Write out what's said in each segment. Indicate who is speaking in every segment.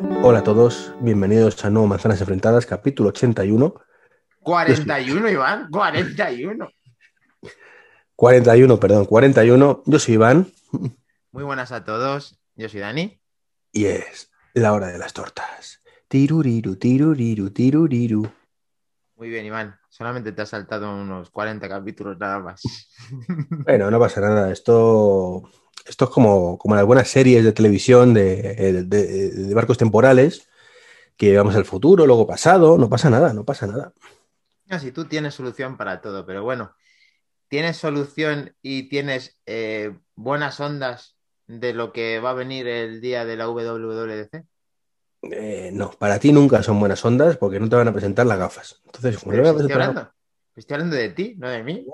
Speaker 1: Hola a todos, bienvenidos a Nuevo Manzanas Enfrentadas, capítulo 81.
Speaker 2: 41, Iván, 41.
Speaker 1: 41, perdón, 41. Yo soy Iván
Speaker 2: Muy buenas a todos, yo soy Dani.
Speaker 1: y es la hora de las tortas. Tiruriru, tiruriru, tiruriru.
Speaker 2: Muy bien, Iván. Solamente te has saltado unos 40 capítulos nada más.
Speaker 1: Bueno, no pasa nada. Esto, esto es como, como las buenas series de televisión de, de- de barcos temporales, que vamos al futuro, luego pasado. No pasa nada, no pasa nada.
Speaker 2: Así tú tienes solución para todo, pero bueno, tienes solución y tienes eh, buenas ondas de lo que va a venir el día de la WWDC.
Speaker 1: Eh, no, para ti nunca son buenas ondas porque no te van a presentar las gafas. Entonces, como no
Speaker 2: Pero
Speaker 1: me
Speaker 2: si
Speaker 1: van a
Speaker 2: estoy hablando, estoy hablando de ti, no de mí.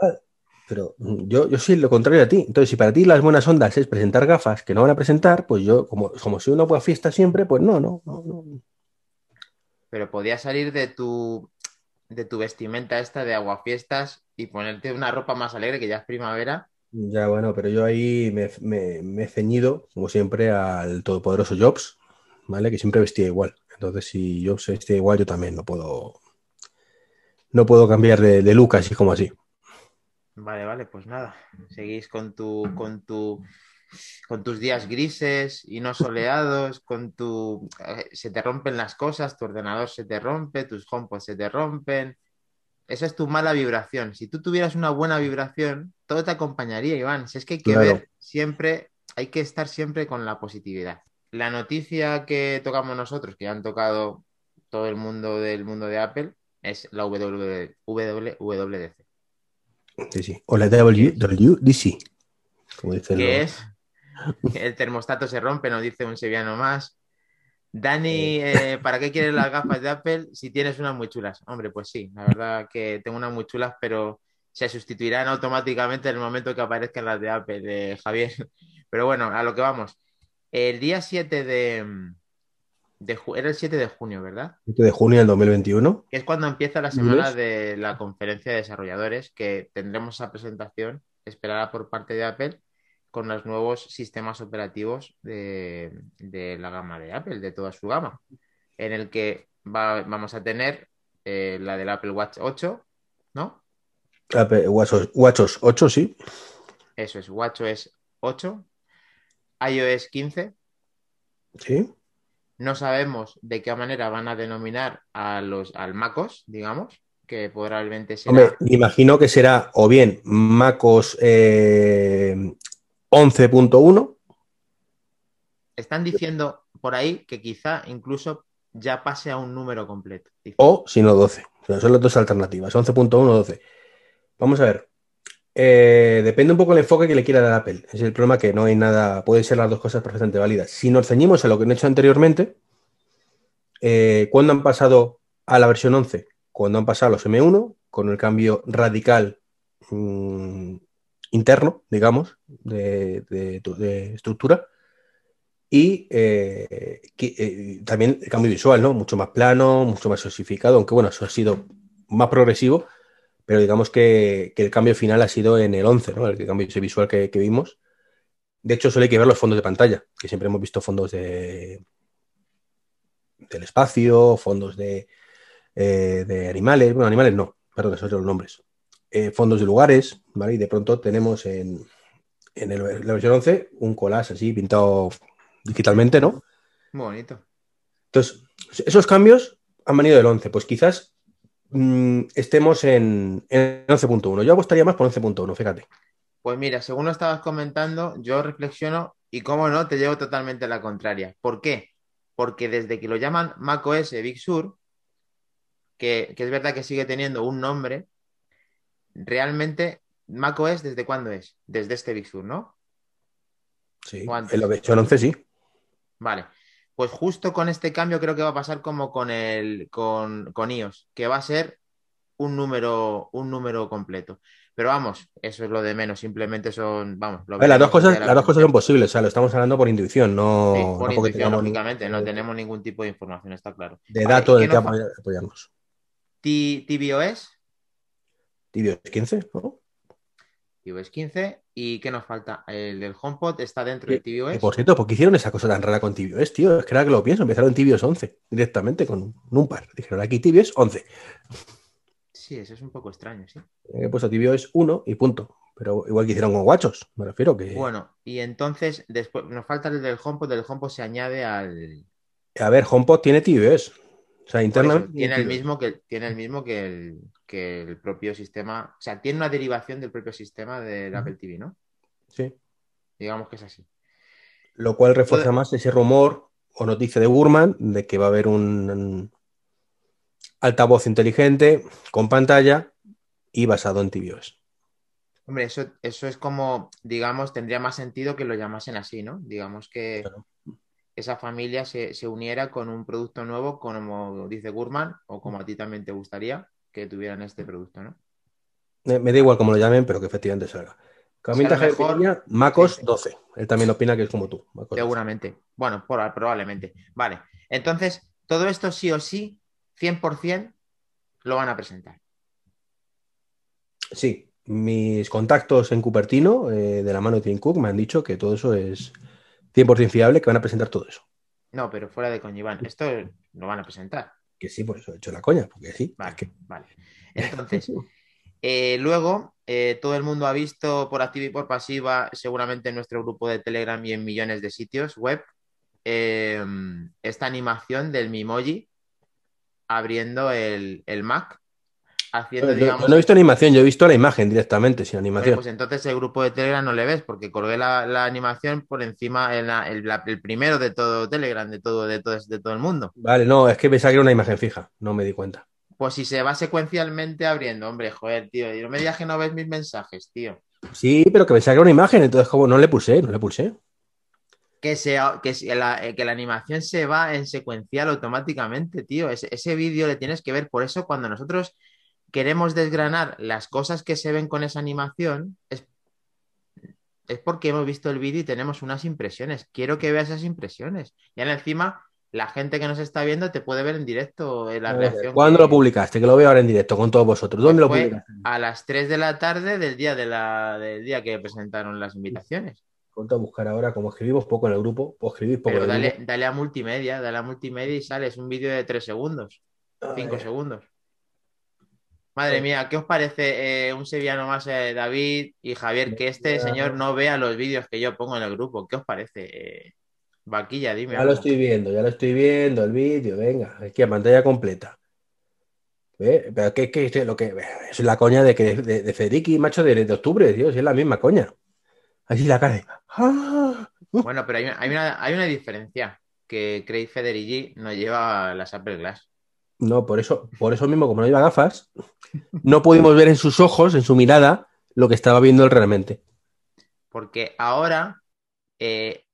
Speaker 1: Pero mm, yo, yo soy lo contrario a ti. Entonces, si para ti las buenas ondas es presentar gafas que no van a presentar, pues yo, como, como soy una buena fiesta siempre, pues no, no, no, no.
Speaker 2: Pero podías salir de tu, de tu vestimenta esta de aguafiestas y ponerte una ropa más alegre que ya es primavera.
Speaker 1: Ya bueno, pero yo ahí me, me- me he ceñido, como siempre, al todopoderoso Jobs, ¿vale? Que siempre vestía igual. Entonces, si Jobs vestía igual, yo también no puedo. No puedo cambiar de, de look así como así.
Speaker 2: Vale, vale, pues nada. Seguís con tu, con tu, con tus días grises y no soleados, con tu, eh, se te rompen las cosas, tu ordenador se te rompe, tus HomePod se te rompen. Esa es tu mala vibración. Si tú tuvieras una buena vibración, todo te acompañaría, Iván. Si es que hay que
Speaker 1: Claro.
Speaker 2: ver siempre, hay que estar siempre con la positividad. La noticia que tocamos nosotros, que ya han tocado todo el mundo del mundo de Apple, es la WW WWDC.
Speaker 1: Sí, sí. O la WWDC, como dicen los-
Speaker 2: es el termostato se rompe, nos dice un sevillano más. Dani, eh, ¿para qué quieres las gafas de Apple si tienes unas muy chulas? Hombre, pues sí, la verdad que tengo unas muy chulas, pero se sustituirán automáticamente en el momento que aparezcan las de Apple, de Javier. Pero bueno, a lo que vamos. El día 7 de, de era el 7 de junio, ¿verdad?
Speaker 1: 7 de junio del 2021.
Speaker 2: que es cuando empieza la semana de la conferencia de desarrolladores, que tendremos esa presentación esperada por parte de Apple con los nuevos sistemas operativos de, de la gama de Apple, de toda su gama, en el que va- vamos a tener eh, la del Apple Watch 8, ¿no?
Speaker 1: Apple- WatchOS WatchOS 8, sí.
Speaker 2: Eso es, WatchOS 8, iOS 15.
Speaker 1: Sí.
Speaker 2: No sabemos de qué manera van a denominar a los, al MacOS, digamos, que probablemente será...
Speaker 1: Hombre, me imagino que será o bien MacOS eh, 11.1
Speaker 2: Están diciendo por ahí que quizá incluso ya pase a un número completo.
Speaker 1: O si no 12. O sea, son las dos alternativas, 11.1 o 12. Vamos a ver. Eh, depende un poco del enfoque que le quiera dar Apple. Es el problema que no hay nada, pueden ser las dos cosas perfectamente válidas. Si nos ceñimos a lo que han hecho anteriormente, eh, ¿cuándo han pasado a la versión 11? Cuando han pasado a los M1, con el cambio radical mm, interno, digamos, de, de- estructura. Y eh, también el cambio visual, ¿no? Mucho más plano, mucho más osificado, aunque bueno, eso ha sido más progresivo, pero digamos que, que el cambio final ha sido en el 11, ¿no? El cambio visual que, que vimos. De hecho, solo hay que ver los fondos de pantalla, que siempre hemos visto fondos de, del espacio, fondos de, eh, de animales, bueno, animales no, perdón, esos son los nombres, Eh, fondos de lugares, ¿vale? Y de pronto tenemos en, en el- la versión 11 un collage así pintado digitalmente, ¿no?
Speaker 2: Bonito.
Speaker 1: Entonces, esos cambios han venido del 11. Pues quizás mm, estemos en, en 11.1. Yo apostaría más por 11.1, fíjate.
Speaker 2: Pues mira, según lo estabas comentando, yo reflexiono y cómo no, te llevo totalmente a la contraria. ¿Por qué? Porque desde que lo llaman macOS Big Sur, que, que es verdad que sigue teniendo un nombre, realmente macOS desde cuándo es? Desde este Big Sur, ¿no?
Speaker 1: Sí.
Speaker 2: O antes.
Speaker 1: En la versión 11 sí.
Speaker 2: Vale. Pues justo con este cambio creo que va a pasar como con el con, con iOS, que va a ser un número, un número completo. Pero vamos, eso es lo de menos, simplemente son, vamos, lo
Speaker 1: las dos cosas,
Speaker 2: la
Speaker 1: las dos cosas son posibles. O sea, lo estamos hablando por intuición, no,
Speaker 2: Sí,
Speaker 1: no
Speaker 2: por
Speaker 1: porque
Speaker 2: intuición, lógicamente, no tenemos ningún tipo de información, está claro.
Speaker 1: de
Speaker 2: Vale,
Speaker 1: dato
Speaker 2: ¿y
Speaker 1: del que
Speaker 2: nos
Speaker 1: apoyar- apoyarnos.
Speaker 2: T- tvOS,
Speaker 1: Tibios 15, ¿no?
Speaker 2: tvOS 15. ¿Y qué nos falta? El del HomePod está dentro de tvOS.
Speaker 1: Y por cierto, ¿por qué hicieron esa cosa tan rara con tvOS, tío? Es que era que lo pienso, empezaron tvOS 11 directamente con un par. Dijeron aquí tvOS 11.
Speaker 2: Sí, eso es un poco extraño, sí.
Speaker 1: He puesto tvOS 1 y punto. Pero igual que hicieron con guachos, me refiero que.
Speaker 2: Bueno, y entonces después nos falta el del HomePod, el HomePod se añade al.
Speaker 1: A ver, HomePod tiene tvOS. O sea, internamente.
Speaker 2: tiene, el mismo que, tiene el mismo que el, que el propio sistema. O sea, tiene una derivación del propio sistema del Apple TV, ¿no?
Speaker 1: Sí.
Speaker 2: Digamos que es así.
Speaker 1: Lo cual refuerza más ese rumor o noticia de Gurman de que va a haber un altavoz inteligente con pantalla y basado en tvOS.
Speaker 2: Hombre, eso, eso es como, digamos, tendría más sentido que lo llamasen así, ¿no? Digamos que esa familia se, uniera con un producto nuevo, como dice Gurman, o como a ti también te gustaría que tuvieran este producto, ¿no?
Speaker 1: Me, da igual cómo lo llamen, pero que efectivamente salga. Comenta mejor, Macos 12. Él también opina que es como tú.
Speaker 2: Seguramente. Bueno, probablemente. Vale. Entonces, todo esto sí o sí, 100% lo van a presentar.
Speaker 1: Sí, mis contactos en Cupertino, eh, de la mano de Tim Cook, me han dicho que todo eso es 100% fiable, que van a presentar todo eso.
Speaker 2: No, pero fuera de coña, Iván, esto lo van a presentar.
Speaker 1: Que sí, por eso he hecho la coña, porque sí.
Speaker 2: Vale, vale. Entonces, eh, luego, eh, todo el mundo ha visto por activa y por pasiva, seguramente en nuestro grupo de Telegram y en millones de sitios web, esta animación del Mimoji abriendo el, el Mac
Speaker 1: yo, no he visto animación, yo he visto la imagen directamente, sin animación.
Speaker 2: pues entonces el grupo de Telegram no le ves, porque colgué la, animación por encima, el, el, primero de todo Telegram, de todo, de todo, de todo el mundo.
Speaker 1: Vale, no, es que pensaba que era una imagen fija, no me di cuenta.
Speaker 2: Pues si se va secuencialmente abriendo, hombre, joder, tío, y no me digas que no ves mis mensajes, tío.
Speaker 1: Sí, pero que pensaba que era una imagen, entonces como no le pulsé, no le pulsé.
Speaker 2: Que, sea, que, la, que la animación se va en secuencial automáticamente, tío. Ese, ese vídeo le tienes que ver. Por eso, cuando nosotros queremos desgranar las cosas que se ven con esa animación, es, es porque hemos visto el vídeo y tenemos unas impresiones. Quiero que veas esas impresiones. Y encima, la gente que nos está viendo te puede ver en directo en la reacción.
Speaker 1: ¿Cuándo lo publicaste? Que lo veo ahora en directo con todos vosotros. ¿Dónde lo publicaste?
Speaker 2: A las 3 de la tarde del día, de la, del día que presentaron las invitaciones.
Speaker 1: Ponte a buscar ahora, como escribimos poco en el grupo, o escribís poco
Speaker 2: Pero dale, dale, a multimedia, dale a multimedia y sales un vídeo de 3 segundos, 5 segundos. Madre mía, ¿qué os parece eh, un sevillano más, eh, David y Javier, que este señor no vea los vídeos que yo pongo en el grupo? ¿Qué os parece? Eh, vaquilla, dime.
Speaker 1: Ya lo estoy viendo, ya lo estoy viendo, el vídeo, venga, aquí a pantalla completa. Pero ¿qué, es lo que es la coña de que de, Federici, macho, de, de, octubre, Dios, es la misma coña. Así la cara. ¡Ah!
Speaker 2: Bueno, pero hay una, hay, una, diferencia, que Craig Federici no lleva las Apple Glass.
Speaker 1: No, por eso, por eso mismo, como no lleva gafas, no pudimos ver en sus ojos, en su mirada, lo que estaba viendo él realmente.
Speaker 2: Porque ahora, eh,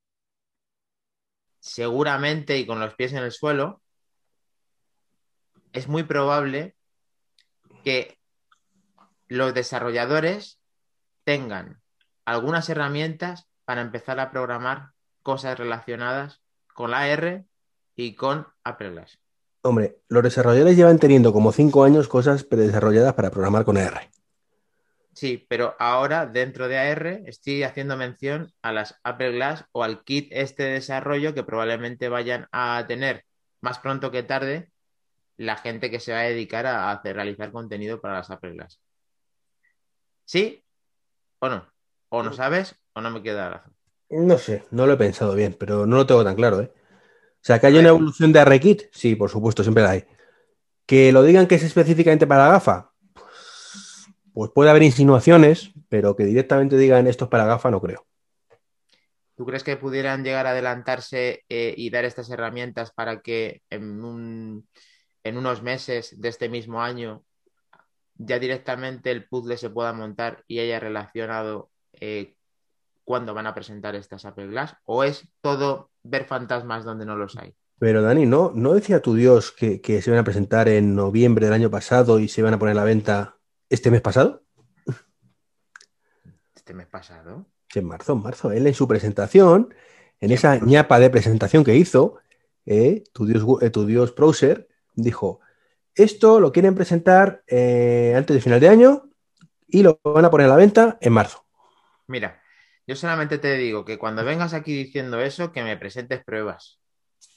Speaker 2: seguramente y con los pies en el suelo, es muy probable que los desarrolladores tengan algunas herramientas para empezar a programar cosas relacionadas con la R y con Apple Glass.
Speaker 1: Hombre, los desarrolladores llevan teniendo como cinco años cosas predesarrolladas para programar con AR.
Speaker 2: Sí, pero ahora dentro de AR estoy haciendo mención a las Apple Glass o al kit este de desarrollo que probablemente vayan a tener más pronto que tarde la gente que se va a dedicar a hacer, realizar contenido para las Apple Glass. ¿Sí o no? O no sabes o no me queda razón.
Speaker 1: No sé, no lo he pensado bien, pero no lo tengo tan claro, ¿eh? O sea, que hay una evolución de ARKit, sí, por supuesto, siempre la hay. Que lo digan que es específicamente para la gafa, pues, puede haber insinuaciones, pero que directamente digan esto es para gafa, no creo.
Speaker 2: ¿Tú crees que pudieran llegar a adelantarse eh, y dar estas herramientas para que en, unos meses de este mismo año ya directamente el puzzle se pueda montar y haya relacionado eh, cuándo van a presentar estas Apple Glass? ¿O es todo ver fantasmas donde no los hay?
Speaker 1: Pero Dani, ¿no, ¿no decía tu Dios que, se iban a presentar en noviembre del año pasado y se iban a poner a la venta este mes pasado?
Speaker 2: ¿Este mes pasado?
Speaker 1: en marzo, en marzo. Él en su presentación, en esa ñapa de presentación que hizo, eh, tu, Dios, eh, tu Dios Browser dijo, esto lo quieren presentar eh, antes de final de año y lo van a poner a la venta en marzo.
Speaker 2: Mira, yo solamente te digo que cuando vengas aquí diciendo eso, que me presentes pruebas.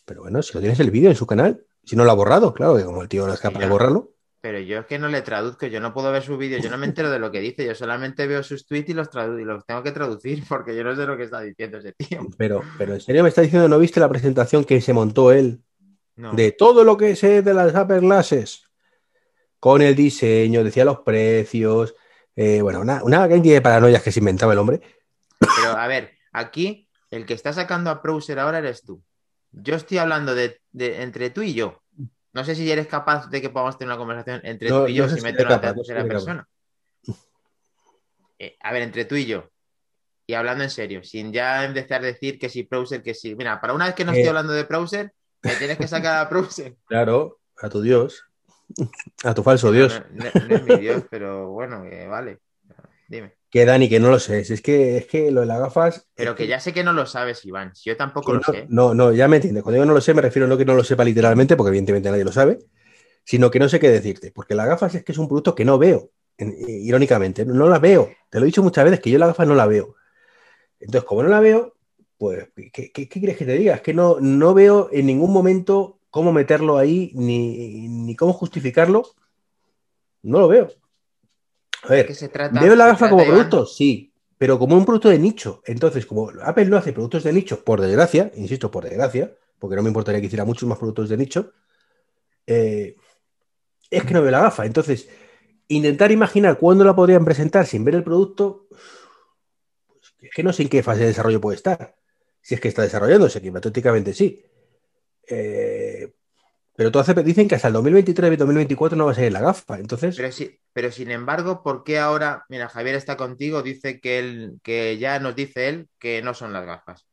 Speaker 1: Pero bueno, si lo tienes el vídeo en su canal, si no lo ha borrado, claro, que como el tío no es capaz de borrarlo.
Speaker 2: Pero yo es que no le traduzco, yo no puedo ver su vídeo, yo no me entero de lo que dice, yo solamente veo sus tweets y los, y los tengo que traducir porque yo no sé lo que está diciendo ese tío.
Speaker 1: Pero, pero en serio me está diciendo, ¿no viste la presentación que se montó él? De todo lo que sé de las upper classes. Con el diseño, decía los precios. Eh, bueno, una, una cantidad de paranoias que se inventaba el hombre.
Speaker 2: Pero a ver, aquí el que está sacando a Browser ahora eres tú. Yo estoy hablando de entre tú y yo. No sé si eres capaz de que podamos tener una conversación entre tú y yo si meto una tercera persona. Eh, a ver, entre tú y yo. Y hablando en serio, sin ya empezar a decir que si browser, que sí. Mira, para una vez que no estoy eh. hablando de browser, me tienes que sacar a browser.
Speaker 1: Claro, a tu Dios. A tu falso Dios.
Speaker 2: No, es mi Dios, pero bueno, vale. Dime.
Speaker 1: Que Dani, que no lo sé. Es que, es que lo de las gafas.
Speaker 2: Pero que ya sé que no lo sabes, Iván. Yo tampoco lo sé.
Speaker 1: No, no, ya me entiendes. Cuando digo no lo sé, me refiero no que no lo sepa literalmente, porque evidentemente nadie lo sabe, sino que no sé qué decirte. Porque las gafas es que es un producto que no veo, irónicamente. No la veo. Te lo he dicho muchas veces que yo la gafa no la veo. Entonces, como no la veo, pues, ¿qué, quieres que te diga? Es que no, no veo en ningún momento cómo meterlo ahí, ni, ni cómo justificarlo. No lo veo. A ver, se trata, ¿veo la gafa como producto? Sí, pero como un producto de nicho. Entonces, como Apple no hace productos de nicho, por desgracia, insisto, por desgracia, porque no me importaría que hiciera muchos más productos de nicho, eh, es que no veo la gafa. Entonces, intentar imaginar cuándo la podrían presentar sin ver el producto, pues, es que no sé en qué fase de desarrollo puede estar. Si es que está desarrollándose, que hipotéticamente sí. Eh, pero tú hace, dicen que hasta el 2023 y 2024 no va a ser la gafa. Entonces.
Speaker 2: Pero, sí, pero sin embargo, ¿por qué ahora? Mira, Javier está contigo, dice que él, que ya nos dice él que no son las gafas.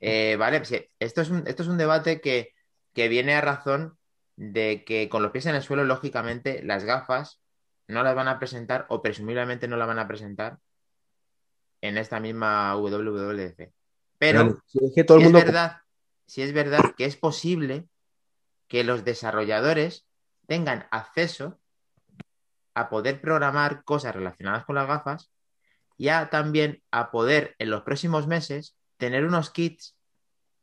Speaker 2: Eh, vale, esto es un, esto es un debate que, que viene a razón de que con los pies en el suelo, lógicamente, las gafas no las van a presentar o presumiblemente no las van a presentar en esta misma WWDC. Pero es todo el mundo... es verdad, si es verdad que es posible que los desarrolladores tengan acceso a poder programar cosas relacionadas con las gafas y a también a poder en los próximos meses tener unos kits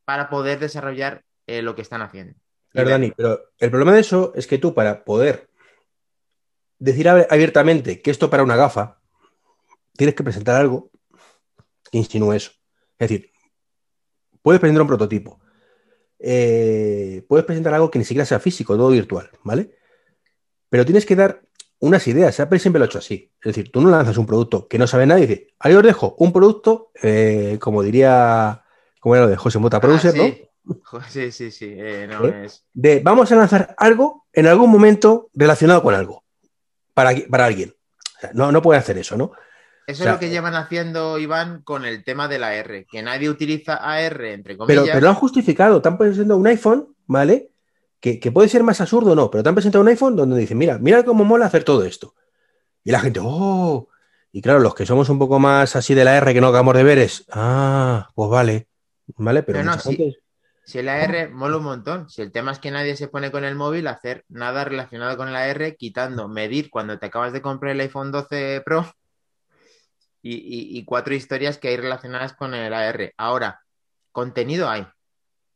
Speaker 2: para poder desarrollar eh, lo que están haciendo.
Speaker 1: Pero Dani, pero el problema de eso es que tú para poder decir abiertamente que esto para una gafa, tienes que presentar algo que insinúe eso. Es decir, puedes presentar un prototipo, eh, puedes presentar algo que ni siquiera sea físico, todo virtual, ¿vale? Pero tienes que dar unas ideas. Apple siempre lo ha hecho así. Es decir, tú no lanzas un producto que no sabe nadie y dices, ahí os dejo un producto, eh, como diría, como era lo de José Mota Producer,
Speaker 2: ah, sí. ¿no? Sí, sí, sí. Eh,
Speaker 1: de vamos a lanzar algo en algún momento relacionado con algo. Para, para alguien. no, no puede hacer eso, ¿no?
Speaker 2: Eso es lo que llevan haciendo, Iván, con el tema de la R, que nadie utiliza AR, entre comillas.
Speaker 1: Pero, lo han justificado, están presentando un iPhone, ¿vale? Que, puede ser más absurdo o no, pero te han presentado un iPhone donde dicen, mira, mira cómo mola hacer todo esto. Y la gente, oh. Y claro, los que somos un poco más así de la R que no acabamos de ver es, ah, pues vale. ¿Vale? Pero, no,
Speaker 2: si, si el AR mola un montón. Si el tema es que nadie se pone con el móvil a hacer nada relacionado con el AR, quitando medir cuando te acabas de comprar el iPhone 12 Pro y, cuatro historias que hay relacionadas con el AR. Ahora, contenido hay.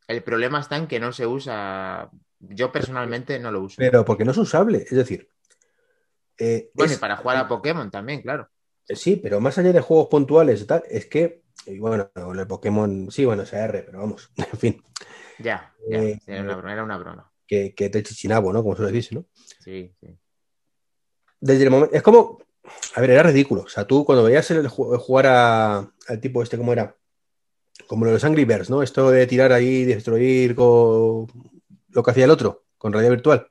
Speaker 2: El problema está en que no se usa. Yo personalmente no lo uso.
Speaker 1: Pero porque no es usable, es decir.
Speaker 2: Eh, bueno, y para jugar a Pokémon también, claro.
Speaker 1: Eh, sí, pero más allá de juegos puntuales y tal, es que, bueno, el Pokémon, sí, bueno, es AR, pero vamos, en fin.
Speaker 2: Ya, ya eh, era, una, broma.
Speaker 1: Que, que te chichinabo, ¿no? Como suele decirse, ¿no?
Speaker 2: Sí, sí.
Speaker 1: Desde el momento. Es como a ver, era ridículo. O sea, tú cuando veías el, jugar al tipo este, ¿cómo era? Como los Angry ¿no? Esto de tirar ahí, destruir con lo que hacía el otro, con realidad virtual.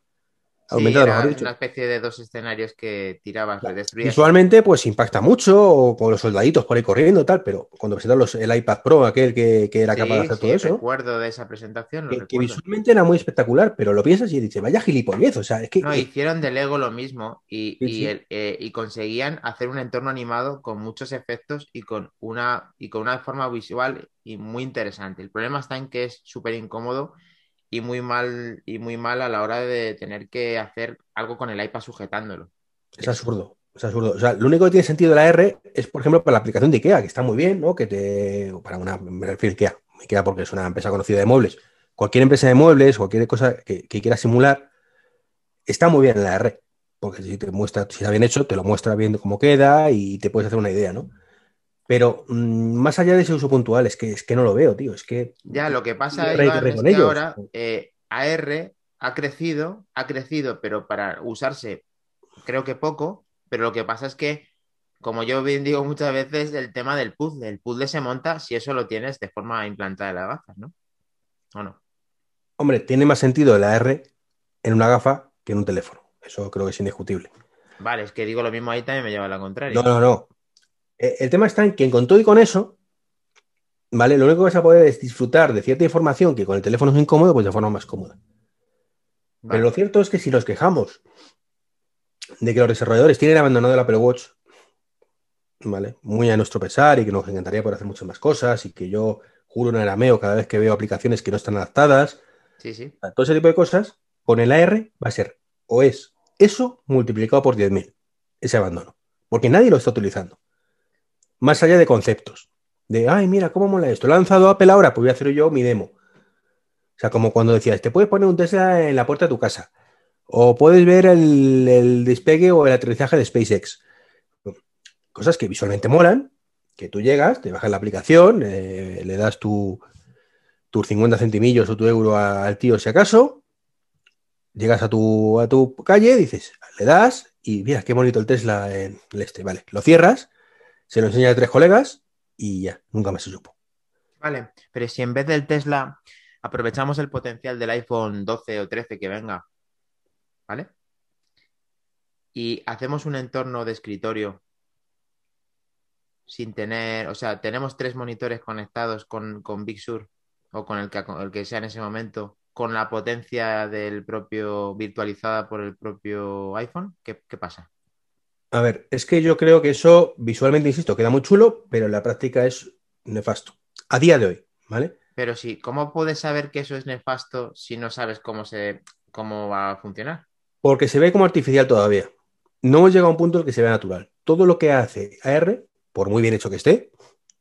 Speaker 2: Aumentado, una especie de dos escenarios que tirabas, destruías.
Speaker 1: Visualmente, pues impacta mucho, o con los soldaditos por ahí corriendo tal, pero cuando presentaron el iPad Pro, aquel que, era capaz de hacer todo eso.
Speaker 2: recuerdo de esa presentación.
Speaker 1: Que, visualmente era muy espectacular, pero lo piensas y dices, vaya gilipollez, o sea, es que.
Speaker 2: No, hicieron de Lego lo mismo y, eh, y, conseguían hacer un entorno animado con muchos efectos y con una, y con una forma visual y muy interesante. El problema está en que es súper incómodo y muy mal y muy mal a la hora de tener que hacer algo con el iPad sujetándolo.
Speaker 1: Es absurdo. Es absurdo. O sea, lo único que tiene sentido de la R es, por ejemplo, para la aplicación de IKEA, que está muy bien, ¿no? Que te. Para una. Me refiero a IKEA. IKEA porque es una empresa conocida de muebles. Cualquier empresa de muebles, cualquier cosa que, quiera simular, está muy bien en la R. Porque si te muestra, si está bien hecho, te lo muestra bien cómo queda y te puedes hacer una idea, ¿no? Pero mm, más allá de ese uso puntual, es que, es que no lo veo, tío. Es que.
Speaker 2: Ya, lo que pasa es, que ahora eh, AR ha crecido, ha crecido, pero para usarse creo que poco, pero lo que pasa es que, como yo bien digo muchas veces, el tema del puzzle, el puzzle se monta si eso lo tienes de forma implantada en las gafas, ¿no? ¿O no?
Speaker 1: Hombre, tiene más sentido la R en una gafa que en un teléfono. Eso creo que es indiscutible.
Speaker 2: Vale, es que digo lo mismo ahí también me lleva a la contraria.
Speaker 1: No, no, no. Eh, el tema está en que con todo y con eso, ¿vale? Lo único que vas a poder es disfrutar de cierta información que con el teléfono es incómodo, pues de forma más cómoda. Pero lo cierto es que si nos quejamos de que los desarrolladores tienen abandonado el Apple Watch, ¿vale? Muy a nuestro pesar y que nos encantaría poder hacer muchas más cosas y que yo juro en arameo cada vez que veo aplicaciones que no están adaptadas.
Speaker 2: Sí, sí.
Speaker 1: Todo ese tipo de cosas, con el AR va a ser o es eso multiplicado por 10.000, ese abandono. Porque nadie lo está utilizando. Más allá de conceptos. De, ay, mira, cómo mola esto. Lanzado Apple ahora, pues voy a hacer yo mi demo. O sea, como cuando decías, te puedes poner un Tesla en la puerta de tu casa. O puedes ver el, despegue o el aterrizaje de SpaceX. Cosas que visualmente molan, que tú llegas, te bajas la aplicación, eh, le das tu, tus 50 centimillos o tu euro al tío si acaso, llegas a tu, a tu calle, dices, le das y mira qué bonito el Tesla en el este, vale, lo cierras, se lo enseña a tres colegas y ya, nunca se supo.
Speaker 2: Vale, pero si en vez del Tesla aprovechamos el potencial del iPhone 12 o 13 que venga ¿vale? Y hacemos un entorno de escritorio sin tener, o sea, tenemos tres monitores conectados con, Big Sur o con el que, el que sea en ese momento, con la potencia del propio, virtualizada por el propio iPhone, ¿qué, qué pasa?
Speaker 1: A ver, es que yo creo que eso visualmente, insisto, queda muy chulo, pero en la práctica es nefasto. A día de hoy, ¿vale?
Speaker 2: Pero sí, ¿cómo puedes saber que eso es nefasto si no sabes cómo se cómo va a funcionar?
Speaker 1: Porque se ve como artificial todavía. No hemos llegado a un punto en el que se vea natural. Todo lo que hace AR, por muy bien hecho que esté,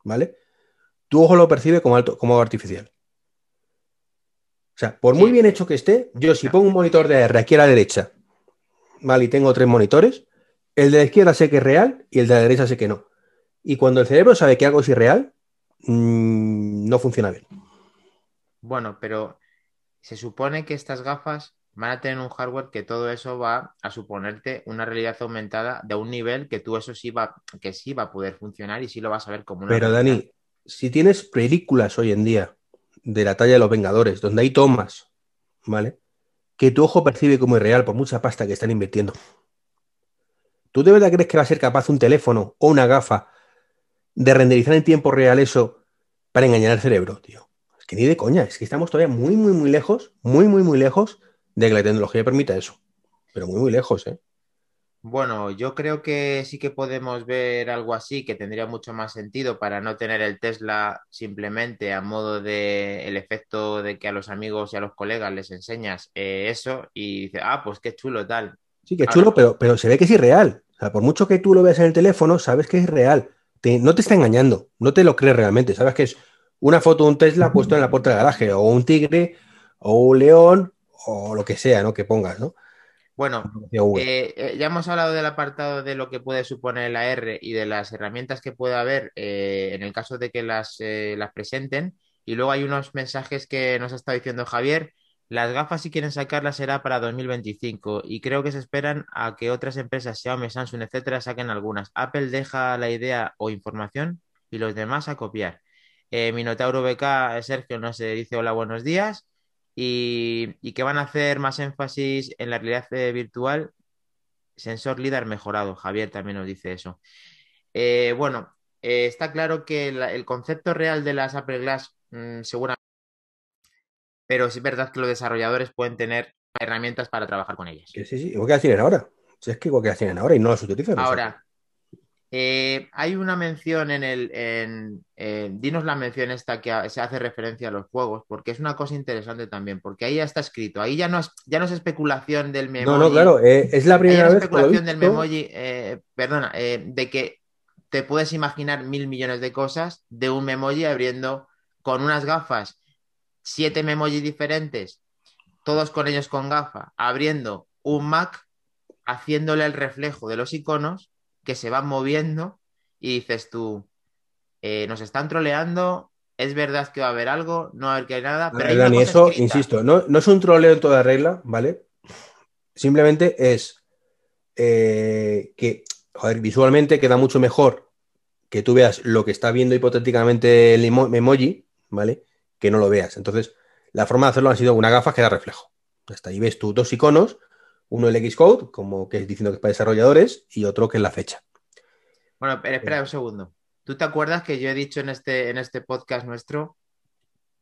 Speaker 1: ¿vale? Tu ojo lo percibe como, alto, como artificial. O sea, por muy bien hecho que esté, yo si pongo un monitor de AR aquí a la derecha, ¿vale? Y tengo tres monitores, el de la izquierda sé que es real y el de la derecha sé que no. Y cuando el cerebro sabe que algo es irreal, mm, no funciona bien.
Speaker 2: Bueno, pero se supone que estas gafas van a tener un hardware que todo eso va a suponerte una realidad aumentada de un nivel que tú eso sí va, que sí va a poder funcionar y sí lo vas a ver como una
Speaker 1: Pero Dani, si tienes películas hoy en día de la talla de los Vengadores, donde hay tomas, ¿vale? Que tu ojo percibe como irreal por mucha pasta que están invirtiendo. ¿Tú de verdad crees que va a ser capaz un teléfono o una gafa de renderizar en tiempo real eso para engañar al cerebro, tío? Es que ni de coña, es que estamos todavía muy, muy, muy lejos, muy, muy, muy lejos de que la tecnología permita eso. Pero muy, muy lejos, ¿eh?
Speaker 2: Bueno, yo creo que sí que podemos ver algo así que tendría mucho más sentido para no tener el Tesla simplemente a modo de el efecto de que a los amigos y a los colegas les enseñas eh, eso y dices, ah, pues qué chulo tal.
Speaker 1: Sí, qué chulo, pero, pero se ve que es irreal. O sea, por mucho que tú lo veas en el teléfono, sabes que es real. no te está engañando, no te lo crees realmente. Sabes que es una foto de un Tesla puesto en la puerta del garaje, o un tigre, o un león, o lo que sea, ¿no? Que pongas, ¿no?
Speaker 2: Bueno, eh, eh, ya hemos hablado del apartado de lo que puede suponer la R y de las herramientas que puede haber eh, en el caso de que las, las presenten. Y luego hay unos mensajes que nos ha estado diciendo Javier. Las gafas, si quieren sacarlas, será para 2025 y creo que se esperan a que otras empresas, Xiaomi, Samsung, etcétera, saquen algunas. Apple deja la idea o información y los demás a copiar. Minotauro BK, Sergio nos dice hola, buenos días y, que van a hacer más énfasis en la realidad eh, virtual, sensor LIDAR mejorado. Javier también nos dice eso. Eh, bueno, eh, está claro que el concepto real de las Apple Glass mm, seguramente, pero es verdad que los desarrolladores pueden tener herramientas para trabajar con ellas.
Speaker 1: Sí, sí, igual que las tienen ahora. Si es que igual que las tienen ahora y no las utilizan.
Speaker 2: Ahora, Eh, hay una mención en el. En, eh, dinos la mención esta que se hace referencia a los juegos, porque es una cosa interesante también, porque ahí ya está escrito. Ahí ya no es, ya no es especulación del memoji.
Speaker 1: No, no, claro, eh, es la primera vez.
Speaker 2: especulación del memoji, perdona, de que te puedes imaginar mil millones de cosas de un memoji abriendo con unas gafas, siete memojis diferentes, todos con ellos con gafa, abriendo un Mac, haciéndole el reflejo de los iconos que se van moviendo y dices tú, eh, nos están troleando, es verdad que va a haber algo, no va a haber que hay nada.
Speaker 1: Pero eso, insisto, no, no, es un troleo en toda regla, ¿vale? Simplemente es eh, que, joder, visualmente queda mucho mejor que tú veas lo que está viendo hipotéticamente el emoji, ¿vale? Que no lo veas. Entonces, la forma de hacerlo ha sido una gafa que da reflejo. Hasta ahí ves tú dos iconos uno el Xcode, como que es diciendo que es para desarrolladores, y otro que es la fecha.
Speaker 2: Bueno, pero espera un segundo. ¿Tú te acuerdas que yo he dicho en este, en este podcast nuestro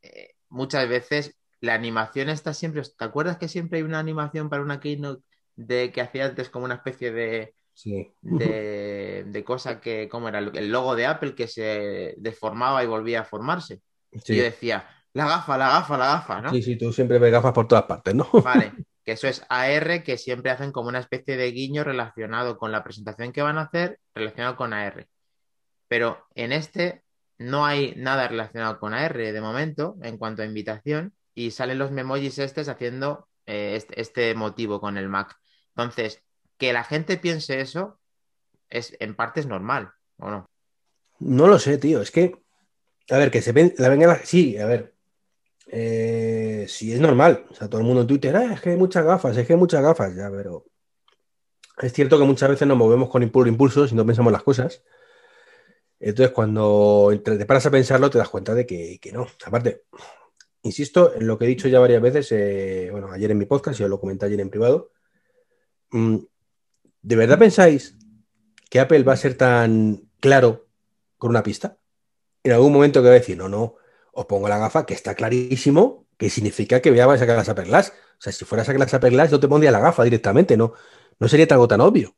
Speaker 2: eh, muchas veces la animación está siempre. ¿Te acuerdas que siempre hay una animación para una keynote de que hacía antes como una especie de. De, cosa que, ¿cómo era? El logo de Apple que se deformaba y volvía a formarse. Y yo decía, la gafa, la gafa, la gafa, ¿no?
Speaker 1: Sí, sí, tú siempre ves gafas por todas partes, ¿no?
Speaker 2: Vale, que eso es AR, que siempre hacen como una especie de guiño relacionado con la presentación que van a hacer, relacionado con AR. Pero en este no hay nada relacionado con AR de momento en cuanto a invitación y salen los memojis estos haciendo eh, este, este, motivo con el Mac. Entonces, que la gente piense eso es en parte es normal, ¿o no?
Speaker 1: No lo sé, tío. Es que, a ver, que se ven, la venga, sí, a ver, eh, sí, es normal. O sea, todo el mundo en Twitter, ah, es que hay muchas gafas, es que hay muchas gafas, ya, pero es cierto que muchas veces nos movemos con impulso, impulsos y no pensamos las cosas. Entonces, cuando te paras a pensarlo, te das cuenta de que, no. Aparte, insisto en lo que he dicho ya varias veces, eh, bueno, ayer en mi podcast, y os lo comenté ayer en privado. Mm, ¿De verdad pensáis que Apple va a ser tan claro con una pista? En algún momento que va a decir, no, no, os pongo la gafa que está clarísimo que significa que voy a sacar las Apple Glass. O sea, si fuera a sacar las Apple Glass, yo te pondría la gafa directamente, no, no sería algo tan obvio.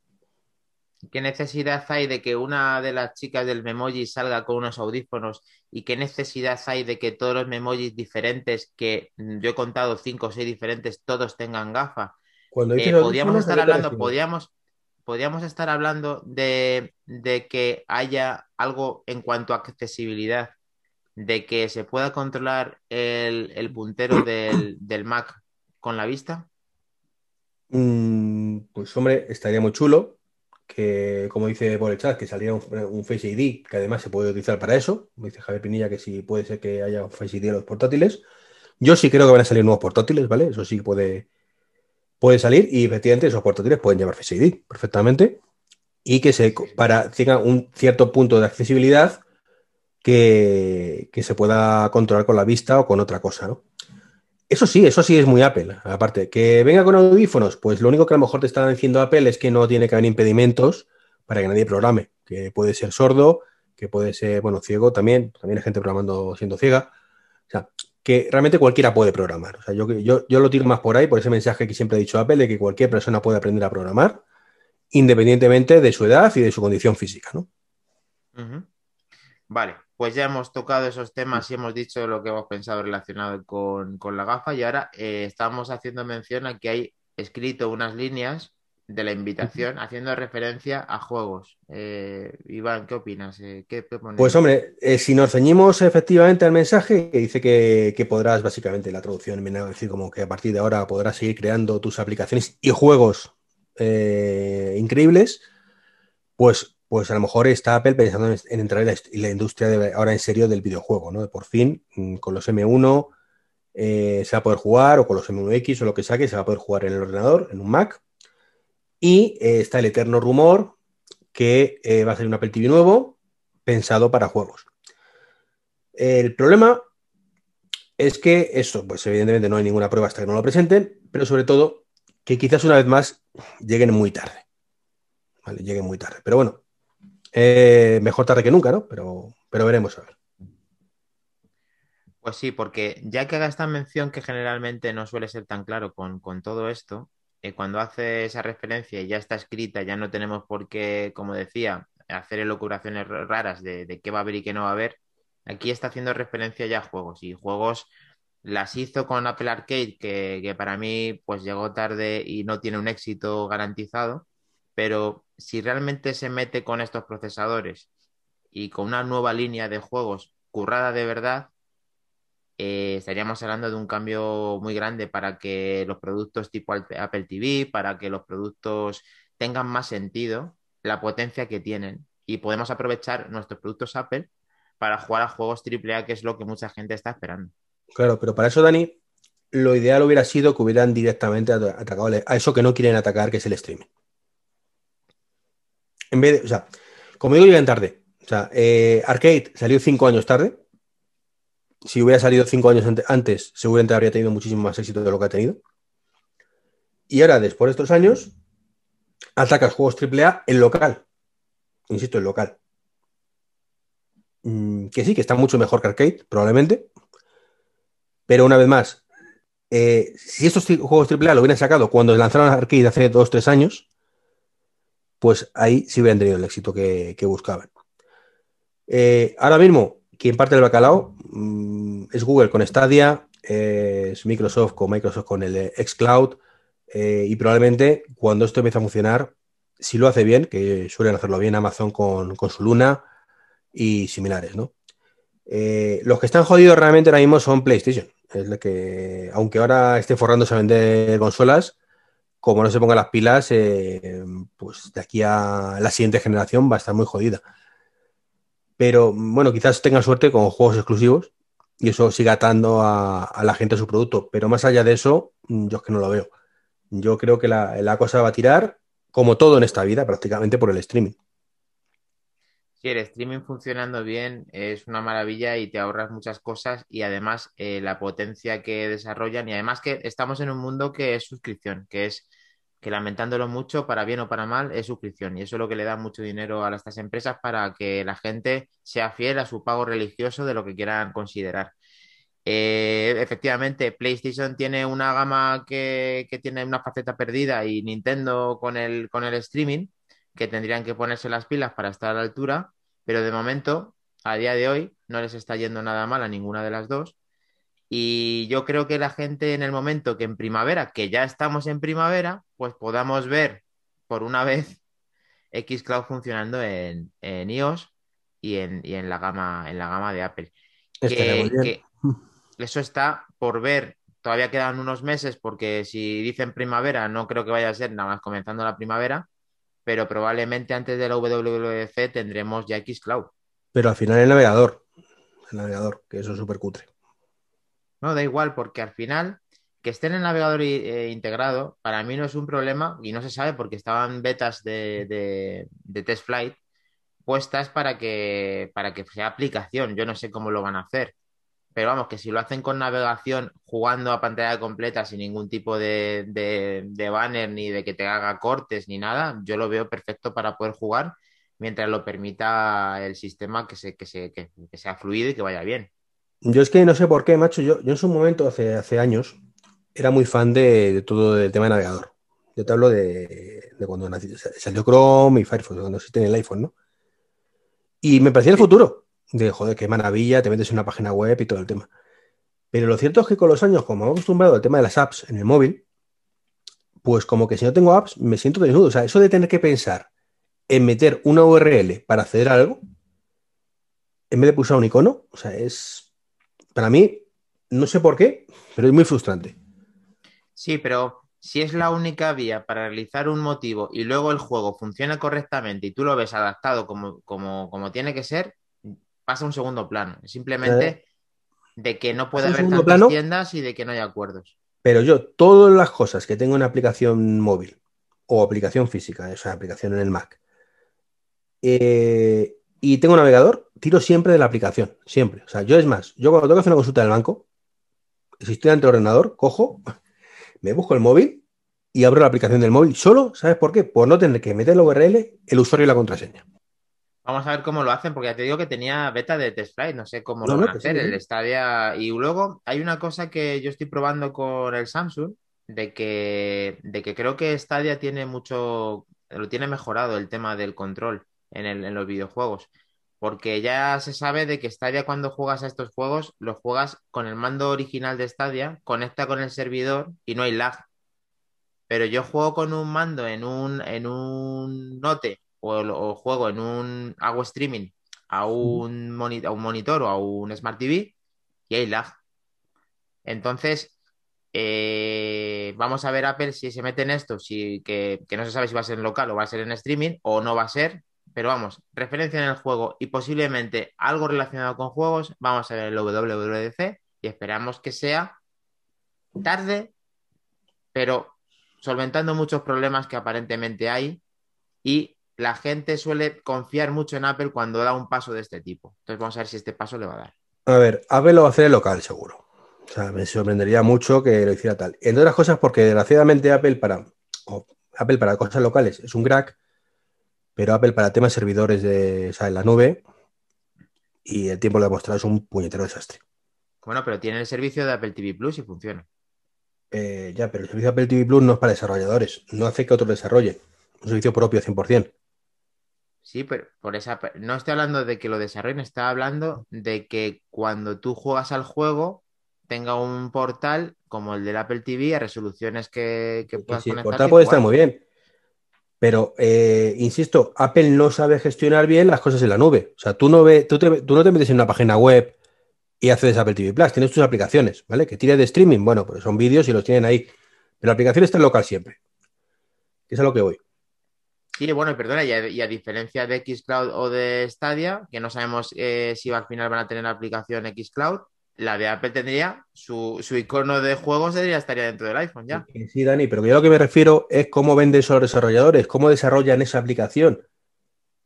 Speaker 2: ¿Qué necesidad hay de que una de las chicas del Memoji salga con unos audífonos? ¿Y qué necesidad hay de que todos los Memojis diferentes, que yo he contado cinco o seis diferentes, todos tengan gafa? Cuando eh, podríamos estar hablando, podríamos, podríamos estar hablando de, de que haya algo en cuanto a accesibilidad de que se pueda controlar el, puntero del, Mac con la vista?
Speaker 1: Mm, pues hombre, estaría muy chulo que, como dice por el chat, que saliera un, Face ID, que además se puede utilizar para eso. Me dice Javier Pinilla que sí puede ser que haya un Face ID en los portátiles. Yo sí creo que van a salir nuevos portátiles, ¿vale? Eso sí puede, puede salir y efectivamente esos portátiles pueden llevar Face ID perfectamente y que se para tenga un cierto punto de accesibilidad que, se pueda controlar con la vista o con otra cosa, ¿no? Eso sí, eso sí es muy Apple. Aparte, que venga con audífonos, pues lo único que a lo mejor te está diciendo Apple es que no tiene que haber impedimentos para que nadie programe, que puede ser sordo, que puede ser, bueno, ciego también, también hay gente programando siendo ciega. O sea, que realmente cualquiera puede programar. O sea, yo, yo, yo lo tiro más por ahí, por ese mensaje que siempre ha dicho Apple, de que cualquier persona puede aprender a programar, independientemente de su edad y de su condición física, ¿no?
Speaker 2: Vale, pues ya hemos tocado esos temas y hemos dicho lo que hemos pensado relacionado con, la gafa y ahora eh, estamos haciendo mención a que hay escrito unas líneas de la invitación haciendo referencia a juegos. Eh, Iván, ¿qué opinas? Eh,
Speaker 1: pues hombre, si nos ceñimos efectivamente al mensaje, que dice que, podrás, básicamente, la traducción viene a decir como que a partir de ahora podrás seguir creando tus aplicaciones y juegos increíbles, pues pues a lo mejor está Apple pensando en, entrar en la, industria de, ahora en serio del videojuego, ¿no? Por fin, mm, con los M1 eh, se va a poder jugar, o con los M1X o lo que saque, se va a poder jugar en el ordenador, en un Mac. Y eh, está el eterno rumor que eh, va a ser un Apple TV nuevo pensado para juegos. El problema es que eso, pues evidentemente no hay ninguna prueba hasta que no lo presenten, pero sobre todo que quizás una vez más lleguen muy tarde. Vale, lleguen muy tarde. Pero bueno, eh, mejor tarde que nunca, ¿no? Pero, pero veremos a ver.
Speaker 2: Pues sí, porque ya que haga esta mención que generalmente no suele ser tan claro con, todo esto, eh, cuando hace esa referencia ya está escrita, ya no tenemos por qué, como decía, hacer elocuraciones raras de, qué va a haber y qué no va a haber, aquí está haciendo referencia ya a juegos. Y juegos las hizo con Apple Arcade, que, para mí pues llegó tarde y no tiene un éxito garantizado, pero si realmente se mete con estos procesadores y con una nueva línea de juegos currada de verdad, eh, estaríamos hablando de un cambio muy grande para que los productos tipo Apple TV, para que los productos tengan más sentido, la potencia que tienen. Y podemos aprovechar nuestros productos Apple para jugar a juegos AAA, que es lo que mucha gente está esperando.
Speaker 1: Claro, pero para eso, Dani, lo ideal hubiera sido que hubieran directamente atacado a eso que no quieren atacar, que es el streaming. En vez de, o sea, como digo, llegan tarde. O sea, eh, Arcade salió cinco años tarde. Si hubiera salido cinco años antes, seguramente habría tenido muchísimo más éxito de lo que ha tenido. Y ahora, después de estos años, atacas juegos AAA en local. Insisto, en local. Mm, que sí, que está mucho mejor que Arcade, probablemente. Pero una vez más, eh, si estos juegos AAA lo hubieran sacado cuando lanzaron Arcade hace dos o tres años, pues ahí sí hubieran tenido el éxito que, buscaban. Eh, ahora mismo, quien parte del bacalao mm, es Google con Stadia, es Microsoft con Microsoft con el xCloud, eh, y probablemente cuando esto empiece a funcionar, si lo hace bien, que suelen hacerlo bien Amazon con, con su Luna y similares, ¿no? los que están jodidos realmente ahora mismo son PlayStation. Es la que, aunque ahora esté forrándose a vender consolas, como no se pongan las pilas, eh, pues de aquí a la siguiente generación va a estar muy jodida. Pero bueno, quizás tengan suerte con juegos exclusivos y eso siga atando a, la gente a su producto. Pero más allá de eso, yo es que no lo veo. Yo creo que la cosa va a tirar, como todo en esta vida, prácticamente por el streaming.
Speaker 2: Sí, el streaming funcionando bien es una maravilla y te ahorras muchas cosas y además eh, la potencia que desarrollan y además que estamos en un mundo que es suscripción, que es que lamentándolo mucho, para bien o para mal, es suscripción y eso es lo que le da mucho dinero a estas empresas para que la gente sea fiel a su pago religioso de lo que quieran considerar. Eh, efectivamente, PlayStation tiene una gama que, que, tiene una faceta perdida y Nintendo con el, con el streaming, que tendrían que ponerse las pilas para estar a la altura, pero de momento, a día de hoy, no les está yendo nada mal a ninguna de las dos. Y yo creo que la gente en el momento que en primavera, que ya estamos en primavera, pues podamos ver por una vez Xcloud funcionando en, iOS y en, en, la gama, en la gama de Apple. eso está por ver. Todavía quedan unos meses porque si dicen primavera, no creo que vaya a ser nada más comenzando la primavera pero probablemente antes de la WWDC tendremos ya Xcloud.
Speaker 1: Pero al final el navegador, el navegador, que eso es súper cutre.
Speaker 2: No, da igual, porque al final que esté en el navegador eh, integrado, para mí no es un problema y no se sabe porque estaban betas de, de, test flight puestas para que, para que sea aplicación. Yo no sé cómo lo van a hacer. Pero vamos, que si lo hacen con navegación, jugando a pantalla completa sin ningún tipo de, banner ni de que te haga cortes ni nada, yo lo veo perfecto para poder jugar mientras lo permita el sistema que, se, que, se, que, sea fluido y que vaya bien.
Speaker 1: Yo es que no sé por qué, macho. Yo, yo en su momento, hace, hace años, era muy fan de, todo el tema de navegador. Yo te hablo de, cuando salió Chrome y Firefox, cuando existe en el iPhone, ¿no? Y me parecía el futuro de joder, qué maravilla, te metes en una página web y todo el tema. Pero lo cierto es que con los años, como he acostumbrado al tema de las apps en el móvil, pues como que si no tengo apps, me siento desnudo. O sea, eso de tener que pensar en meter una URL para acceder a algo, en vez de pulsar un icono, o sea, es, para mí, no sé por qué, pero es muy frustrante.
Speaker 2: Sí, pero si es la única vía para realizar un motivo y luego el juego funciona correctamente y tú lo ves adaptado como, como, como tiene que ser, pasa un segundo plano. Simplemente eh, de que no puede haber tantas tiendas y de que no hay acuerdos.
Speaker 1: Pero yo, todas las cosas que tengo en aplicación móvil o aplicación física, esa aplicación en el Mac, eh, y tengo un navegador, tiro siempre de la aplicación, siempre. O sea, yo es más, yo cuando tengo que hacer una consulta del banco, si estoy ante el ordenador, cojo, me busco el móvil y abro la aplicación del móvil solo, ¿sabes por qué? Por no tener que meter la URL, el usuario y la contraseña.
Speaker 2: Vamos a ver cómo lo hacen, porque ya te digo que tenía beta de test flight, no sé cómo lo van a hacer, el Stadia. Y luego hay una cosa que yo estoy probando con el Samsung, de que, de que creo que Stadia tiene mucho, lo tiene mejorado el tema del control. En, los videojuegos. Porque ya se sabe de que Stadia cuando juegas a estos juegos, los juegas con el mando original de Stadia, conecta con el servidor y no hay lag. Pero yo juego con un mando en un, en un Note o, juego en un, hago streaming a un, a un monitor o a un Smart TV y hay lag. Entonces, eh, vamos a ver Apple si se mete en esto, si, que, no se sabe si va a ser en local o va a ser en streaming o no va a ser, pero vamos, referencia en el juego y posiblemente algo relacionado con juegos, vamos a ver el WWDC y esperamos que sea tarde, pero solventando muchos problemas que aparentemente hay y la gente suele confiar mucho en Apple cuando da un paso de este tipo. Entonces vamos a ver si este paso le va a dar.
Speaker 1: A ver, Apple lo va a hacer en local, seguro. O sea, me sorprendería mucho que lo hiciera tal. Entre otras cosas, porque desgraciadamente Apple para, Apple para cosas locales es un crack, pero Apple para temas servidores de, o en la nube, y el tiempo lo ha demostrado, es un puñetero desastre.
Speaker 2: Bueno, pero tiene el servicio de Apple TV Plus y funciona.
Speaker 1: Eh, ya, pero el servicio de Apple TV Plus no es para desarrolladores, no hace que otro desarrolle. Un servicio propio 100%.
Speaker 2: Sí, pero por esa no estoy hablando de que lo desarrollen, estoy hablando de que cuando tú juegas al juego tenga un portal como el del Apple TV a resoluciones que, que puedas
Speaker 1: sí, El portal puede estar muy bien. Pero, eh, insisto, Apple no sabe gestionar bien las cosas en la nube. O sea, tú no, ve, tú, no te metes en una página web y haces Apple TV Plus. Tienes tus aplicaciones, ¿vale? Que tires de streaming, bueno, pues son vídeos y los tienen ahí. Pero la aplicación está en local siempre. Es a lo que voy.
Speaker 2: Sí, bueno, y perdona, y a, diferencia de Xcloud o de Stadia, que no sabemos eh, si al final van a tener la aplicación Xcloud, la de Apple tendría su, icono de juegos debería estaría dentro del iPhone ya.
Speaker 1: Sí, Dani, pero yo lo que me refiero es cómo venden esos desarrolladores, cómo desarrollan esa aplicación.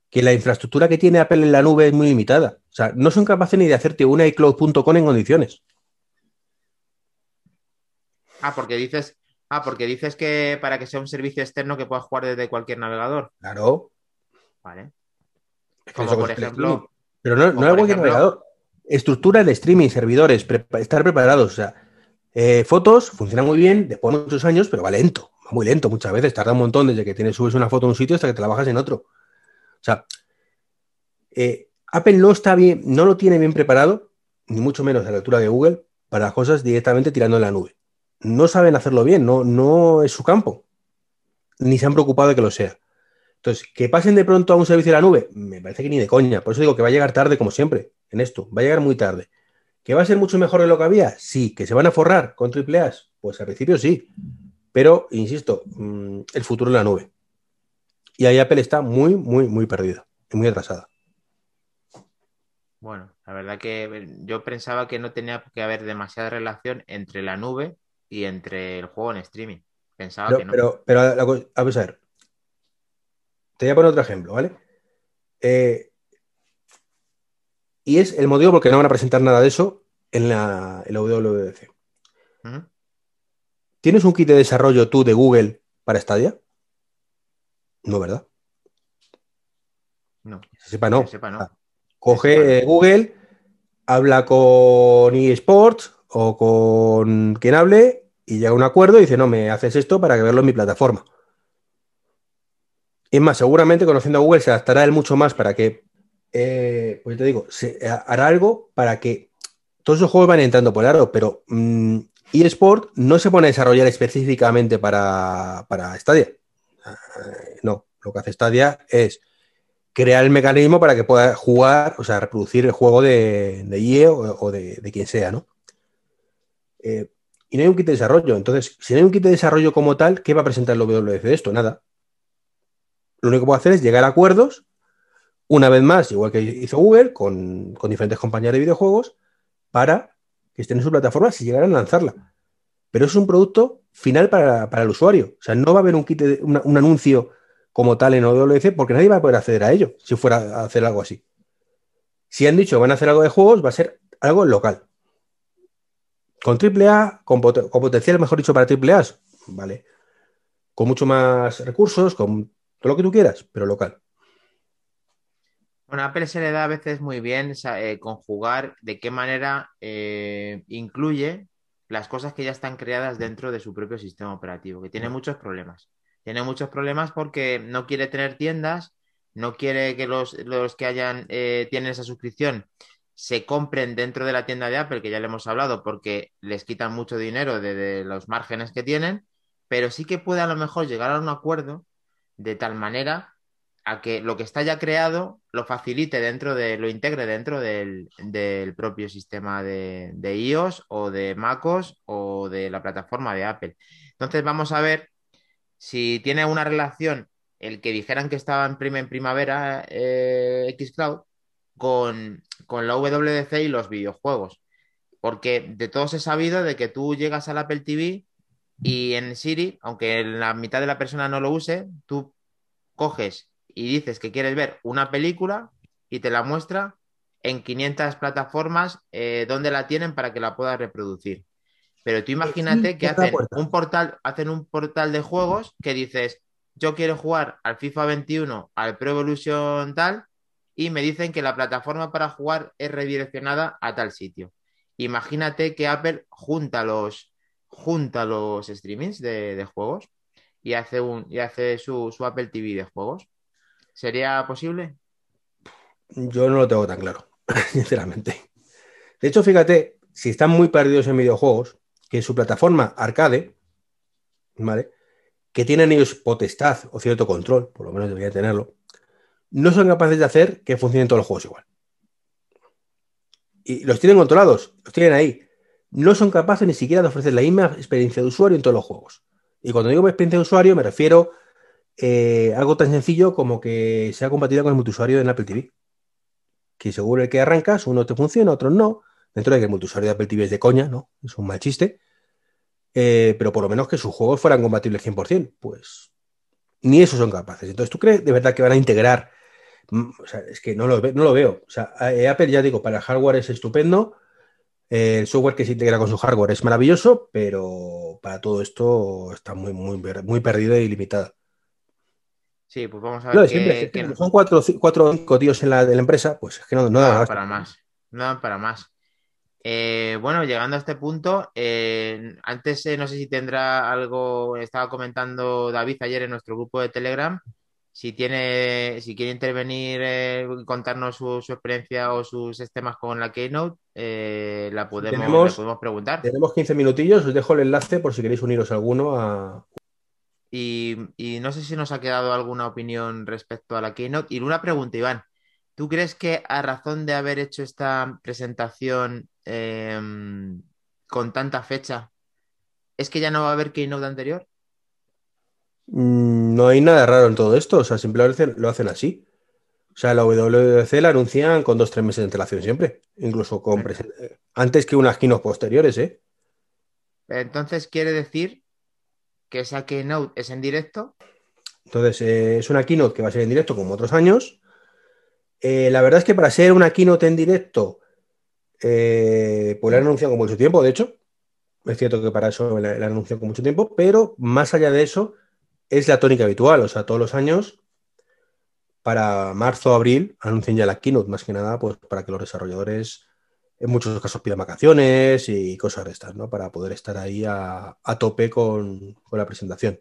Speaker 1: Que la infraestructura que tiene Apple en la nube es muy limitada. O sea, no son capaces ni de hacerte una iCloud.com en condiciones.
Speaker 2: Ah, porque dices Ah, porque dices que para que sea un servicio externo que puedas jugar desde cualquier navegador.
Speaker 1: Claro.
Speaker 2: Vale. Como por ejemplo.
Speaker 1: Pero no, no es cualquier navegador. Estructura de streaming, servidores, estar preparados. O sea, eh, fotos funcionan muy bien después de muchos años, pero va lento, va muy lento muchas veces. Tarda un montón desde que tienes, subes una foto en un sitio hasta que te la bajas en otro. O sea, eh, Apple no está bien, no lo tiene bien preparado, ni mucho menos a la altura de Google, para cosas directamente tirando en la nube no saben hacerlo bien, no, no es su campo, ni se han preocupado de que lo sea. Entonces, que pasen de pronto a un servicio de la nube, me parece que ni de coña. Por eso digo que va a llegar tarde, como siempre, en esto. Va a llegar muy tarde. ¿Que va a ser mucho mejor de lo que había? Sí. ¿Que se van a forrar con triple A? Pues al principio sí. Pero, insisto, mm, el futuro en la nube. Y ahí Apple está muy, muy, muy perdida y muy atrasada.
Speaker 2: Bueno, la verdad que yo pensaba que no tenía que haber demasiada relación entre la nube y entre el juego en streaming. Pensaba que no.
Speaker 1: Pero, pero a, ver, te voy a poner otro ejemplo, ¿vale? Eh, y es el motivo porque no van a presentar nada de eso en la, en WWDC. ¿Tienes un kit de desarrollo tú de Google para Stadia? No, ¿verdad?
Speaker 2: No.
Speaker 1: Se sepa, no. sepa, no. Ah, coge Google, habla con eSports o con quien hable y llega a un acuerdo y dice, no, me haces esto para que verlo en mi plataforma. Y es más, seguramente conociendo a Google se adaptará él mucho más para que, eh, pues te digo, se hará algo para que todos esos juegos van entrando por aro, pero mm, eSport no se pone a desarrollar específicamente para, para Stadia. Eh, no, lo que hace Stadia es crear el mecanismo para que pueda jugar, o sea, reproducir el juego de, de IE o, de, de, quien sea, ¿no? Eh, y no hay un kit de desarrollo. Entonces, si no hay un kit de desarrollo como tal, ¿qué va a presentar el WWDC de esto? Nada. Lo único que puedo hacer es llegar a acuerdos, una vez más, igual que hizo Google, con, diferentes compañías de videojuegos, para que estén en su plataforma si llegaran a lanzarla. Pero es un producto final para, el usuario. O sea, no va a haber un kit, de, un anuncio como tal en WWDC porque nadie va a poder acceder a ello si fuera a hacer algo así. Si han dicho que van a hacer algo de juegos, va a ser algo local. Con AAA, con, con potencial, mejor dicho, para AAA, vale. Con mucho más recursos, con todo lo que tú quieras, pero local.
Speaker 2: Bueno, a Apple se le da a veces muy bien eh, conjugar de qué manera eh, incluye las cosas que ya están creadas dentro de su propio sistema operativo, que tiene muchos problemas. Tiene muchos problemas porque no quiere tener tiendas no quiere que los, los que hayan eh, tienen esa suscripción se compren dentro de la tienda de Apple, que ya le hemos hablado, porque les quitan mucho dinero de, de los márgenes que tienen, pero sí que puede a lo mejor llegar a un acuerdo de tal manera a que lo que está ya creado lo facilite dentro de, lo integre dentro del, del propio sistema de, de, iOS o de MacOS o de la plataforma de Apple. Entonces vamos a ver si tiene una relación el que dijeran que estaba en, en primavera eh, Xcloud con, con la WDC y los videojuegos. Porque de todos he sabido de que tú llegas al Apple TV y en Siri, aunque la mitad de la persona no lo use, tú coges y dices que quieres ver una película y te la muestra en 500 plataformas eh, donde la tienen para que la puedas reproducir. Pero tú imagínate que hacen un portal, hacen un portal de juegos que dices, yo quiero jugar al FIFA 21, al Pro Evolution tal, y me dicen que la plataforma para jugar es redireccionada a tal sitio. Imagínate que Apple junta los, junta los streamings de, de juegos y hace, un, y hace su, su Apple TV de juegos. ¿Sería posible?
Speaker 1: Yo no lo tengo tan claro, sinceramente. De hecho, fíjate, si están muy perdidos en videojuegos, que su plataforma arcade, ¿vale? Que tienen ellos potestad o cierto control, por lo menos debería tenerlo, no son capaces de hacer que funcionen todos los juegos igual. Y los tienen controlados, los tienen ahí. No son capaces ni siquiera de ofrecer la misma experiencia de usuario en todos los juegos. Y cuando digo experiencia de usuario, me refiero eh, algo tan sencillo como que sea compatible con el multiusuario en Apple TV. Que seguro el que arrancas, uno te funciona, otro no. Dentro de que el multiusuario de Apple TV es de coña, ¿no? Es un mal chiste. Eh, pero por lo menos que sus juegos fueran compatibles 100%. Pues ni eso son capaces. Entonces, ¿tú crees de verdad que van a integrar? Mm, o sea, es que no lo, veo. O sea, eh, Apple, ya digo, para hardware es estupendo. El software que se integra con su hardware es maravilloso, pero para todo esto está muy, muy, muy perdido y limitado.
Speaker 2: Sí, pues vamos a ver. No,
Speaker 1: que, siempre, que... Son cuatro, cuatro o cinco tíos en la, de la empresa, pues es que no, no,
Speaker 2: no dan para más. No dan para más. Eh, bueno, llegando a este punto, eh, antes eh, no sé si tendrá algo, estaba comentando David ayer en nuestro grupo de Telegram, si tiene, si quiere intervenir, eh, contarnos su, su, experiencia o sus sistemas con la Keynote, la podemos, tenemos, podemos, preguntar.
Speaker 1: Tenemos 15 minutillos, os dejo el enlace por si queréis uniros alguno a...
Speaker 2: Y, y, no sé si nos ha quedado alguna opinión respecto a la Keynote. Y una pregunta, Iván. ¿Tú crees que a razón de haber hecho esta presentación eh, con tanta fecha, es que ya no va a haber Keynote anterior?
Speaker 1: No hay nada raro en todo esto, o sea, simplemente lo hacen así. O sea, la WWDC la anuncian con dos, tres meses de antelación siempre, incluso con antes que unas keynote posteriores, ¿eh?
Speaker 2: Entonces, ¿quiere decir que esa keynote es en directo?
Speaker 1: Entonces, eh, es una keynote que va a ser en directo como otros años. Eh, la verdad es que para ser una keynote en directo, eh, pues la han anunciado con mucho tiempo, de hecho. Es cierto que para eso la, la han anunciado con mucho tiempo, pero más allá de eso, es la tónica habitual, o sea, todos los años, para marzo o abril, anuncian ya la keynote, más que nada, pues para que los desarrolladores en muchos casos pidan vacaciones y cosas de estas, ¿no? Para poder estar ahí a, a tope con, con, la presentación.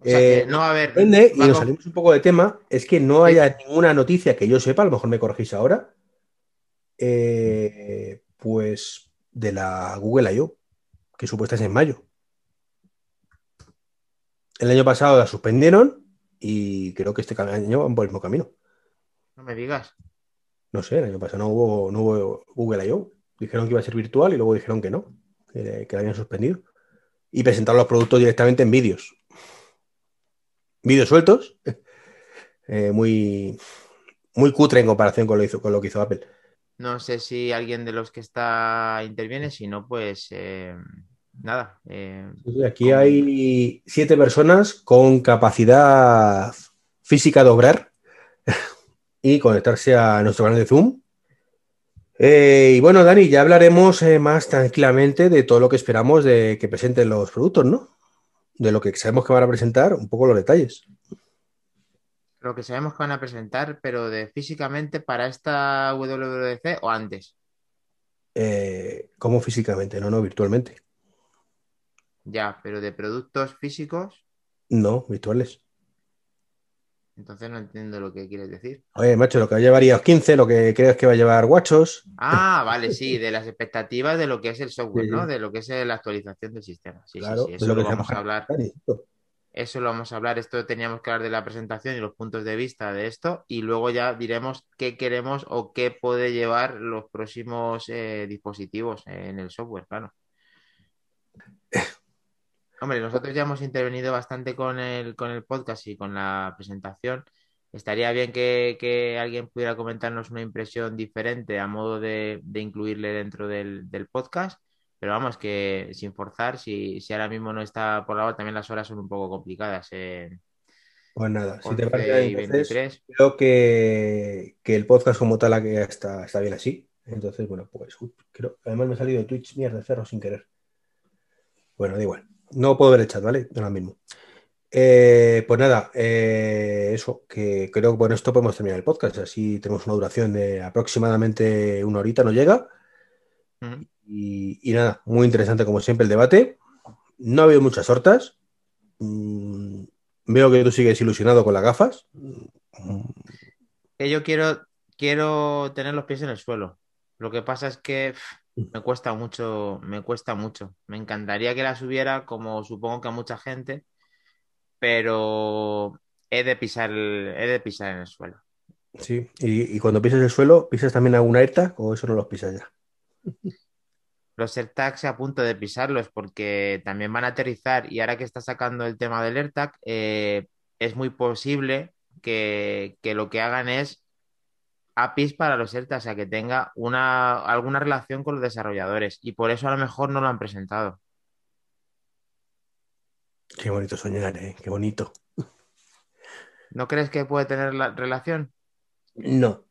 Speaker 2: O sea, eh, no va a haber.
Speaker 1: Depende, y nos salimos un poco de tema, es que no haya ninguna noticia que yo sepa, a lo mejor me corregís ahora, eh, pues de la Google I.O., que supuesta en mayo. El año pasado la suspendieron y creo que este año van por el mismo camino.
Speaker 2: No me digas.
Speaker 1: No sé, el año pasado no hubo, no hubo Google I.O. Dijeron que iba a ser virtual y luego dijeron que no, que, que la habían suspendido. Y presentaron los productos directamente en vídeos. Vídeos sueltos, eh, muy, muy cutre en comparación con lo, hizo, con lo que hizo Apple.
Speaker 2: No sé si alguien de los que está interviene, si no, pues eh, nada. Eh,
Speaker 1: aquí con... hay siete personas con capacidad física de obrar y conectarse a nuestro canal de Zoom. Eh, y bueno, Dani, ya hablaremos eh, más tranquilamente de todo lo que esperamos de que presenten los productos, ¿no? De lo que sabemos que van a presentar, un poco los detalles.
Speaker 2: Lo que sabemos que van a presentar, pero de físicamente para esta WWDC o antes.
Speaker 1: Eh, ¿Cómo físicamente? No, no, virtualmente.
Speaker 2: Ya, pero de productos físicos.
Speaker 1: No, virtuales.
Speaker 2: Entonces no entiendo lo que quieres decir.
Speaker 1: Oye, macho, lo que va a llevar iOS 15, lo que crees que va a llevar Watchos.
Speaker 2: Ah, vale, sí, de las expectativas de lo que es el software,
Speaker 1: Sí.
Speaker 2: ¿no? De lo que es la actualización del sistema. Sí,
Speaker 1: claro,
Speaker 2: sí, sí, eso
Speaker 1: lo
Speaker 2: lo,
Speaker 1: que se
Speaker 2: vamos a hablar. Eso lo vamos a hablar. Esto teníamos que hablar de la presentación y los puntos de vista de esto. Y luego ya diremos qué queremos o qué puede llevar los próximos eh, dispositivos en el software, claro. Hombre, nosotros ya hemos intervenido bastante con el, con el podcast y con la presentación. Estaría bien que, que alguien pudiera comentarnos una impresión diferente a modo de, de incluirle dentro del, del podcast. Pero vamos, que sin forzar, si, si ahora mismo no está por la hora, también las horas son un poco complicadas. Eh,
Speaker 1: Pues nada, si te
Speaker 2: 11
Speaker 1: parece, entonces
Speaker 2: 23.
Speaker 1: creo que, que el podcast como tal está, está bien así. Entonces, bueno, pues uy, creo, además me ha salido de Twitch mierda cerro sin querer. Bueno, da igual. No puedo ver el chat, ¿vale? Ahora mismo. Eh, pues nada, eh, eso, que creo que con esto podemos terminar el podcast. Así tenemos una duración de aproximadamente una horita, no llega. Y, y nada, muy interesante como siempre el debate. No ha habido muchas hortas. Mm, veo que tú sigues ilusionado con las gafas.
Speaker 2: Que yo quiero, quiero tener los pies en el suelo. Lo que pasa es que pff, me cuesta mucho, me cuesta mucho. Me encantaría que las hubiera, como supongo que a mucha gente, pero he de pisar, el- he de pisar en el suelo.
Speaker 1: Sí, y, y cuando pisas el suelo, ¿pisas también alguna AirTag o eso no los pisas ya?
Speaker 2: Los AirTags a punto de pisarlos porque también van a aterrizar y ahora que está sacando el tema del AirTag, eh, es muy posible que, que lo que hagan es APIs para los AirTags, o sea, que tenga una, alguna relación con los desarrolladores y por eso a lo mejor no lo han presentado.
Speaker 1: Qué bonito soñar, ¿eh? Qué bonito.
Speaker 2: ¿No crees que puede tener la relación?
Speaker 1: No.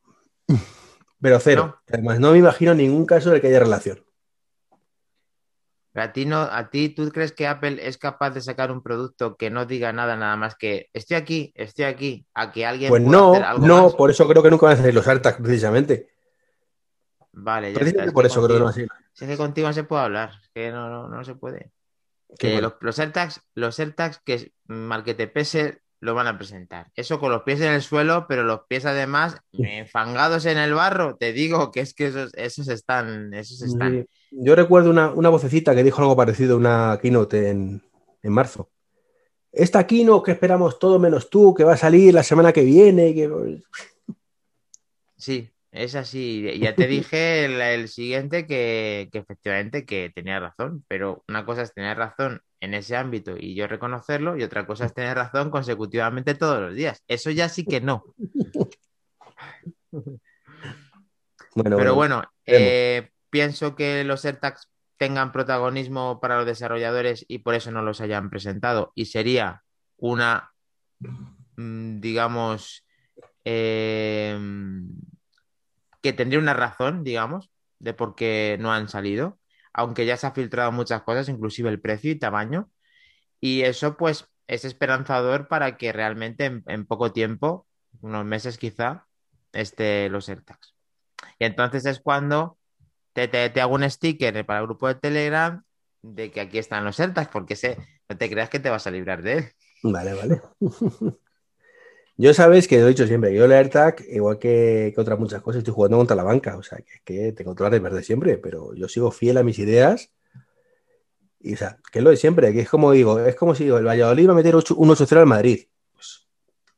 Speaker 1: Pero cero.
Speaker 2: No.
Speaker 1: Además, no me imagino ningún caso de que haya relación.
Speaker 2: A ti no, a ti, ¿tú crees que Apple es capaz de sacar un producto que no diga nada, nada más que estoy aquí, estoy aquí, a que alguien
Speaker 1: Pues
Speaker 2: pueda
Speaker 1: no,
Speaker 2: hacer algo
Speaker 1: no,
Speaker 2: más?
Speaker 1: por eso creo que nunca van a salir los AirTags, precisamente.
Speaker 2: Vale, ya está.
Speaker 1: Precisamente
Speaker 2: Es
Speaker 1: por eso creo que no va a.
Speaker 2: Si es que contigo no se puede hablar, es que no, no, no se puede. Que
Speaker 1: bueno.
Speaker 2: los, los AirTags, los AirTags que mal que te pese, lo van a presentar. Eso con los pies en el suelo, pero los pies además enfangados en el barro. Te digo que es que esos, esos están, esos están.
Speaker 1: Sí. Yo recuerdo una, una vocecita que dijo algo parecido en una keynote en, en marzo. Esta keynote que esperamos todo menos tú, que va a salir la semana que viene. Que...
Speaker 2: Sí, es así. Ya te dije el, el siguiente que, que efectivamente que tenía razón, pero una cosa es tener razón en ese ámbito y yo reconocerlo, y otra cosa es tener razón consecutivamente todos los días. Eso ya sí que no.
Speaker 1: Bueno,
Speaker 2: Pero
Speaker 1: bueno,
Speaker 2: eh, pienso que los AirTags tengan protagonismo para los desarrolladores y por eso no los hayan presentado. Y sería una, mm, digamos, eh, que tendría una razón, digamos, de por qué no han salido, aunque ya se ha filtrado muchas cosas, inclusive el precio y tamaño. Y eso pues es esperanzador para que realmente en, en poco tiempo, unos meses quizá, esté los AirTags. Y entonces es cuando te, te- te hago un sticker para el grupo de Telegram de que aquí están los AirTags, porque sé, no te creas que te vas a librar de él.
Speaker 1: Vale, vale. Yo sabes que lo he dicho siempre, yo el AirTag, igual que, que otras muchas cosas, estoy jugando contra la banca, o sea, que, es que tengo todas las de siempre, pero yo sigo fiel a mis ideas. Y o sea, que es lo de siempre, que es como digo, es como si digo, el Valladolid va a meter ocho- un 8-0 al Madrid. Pues,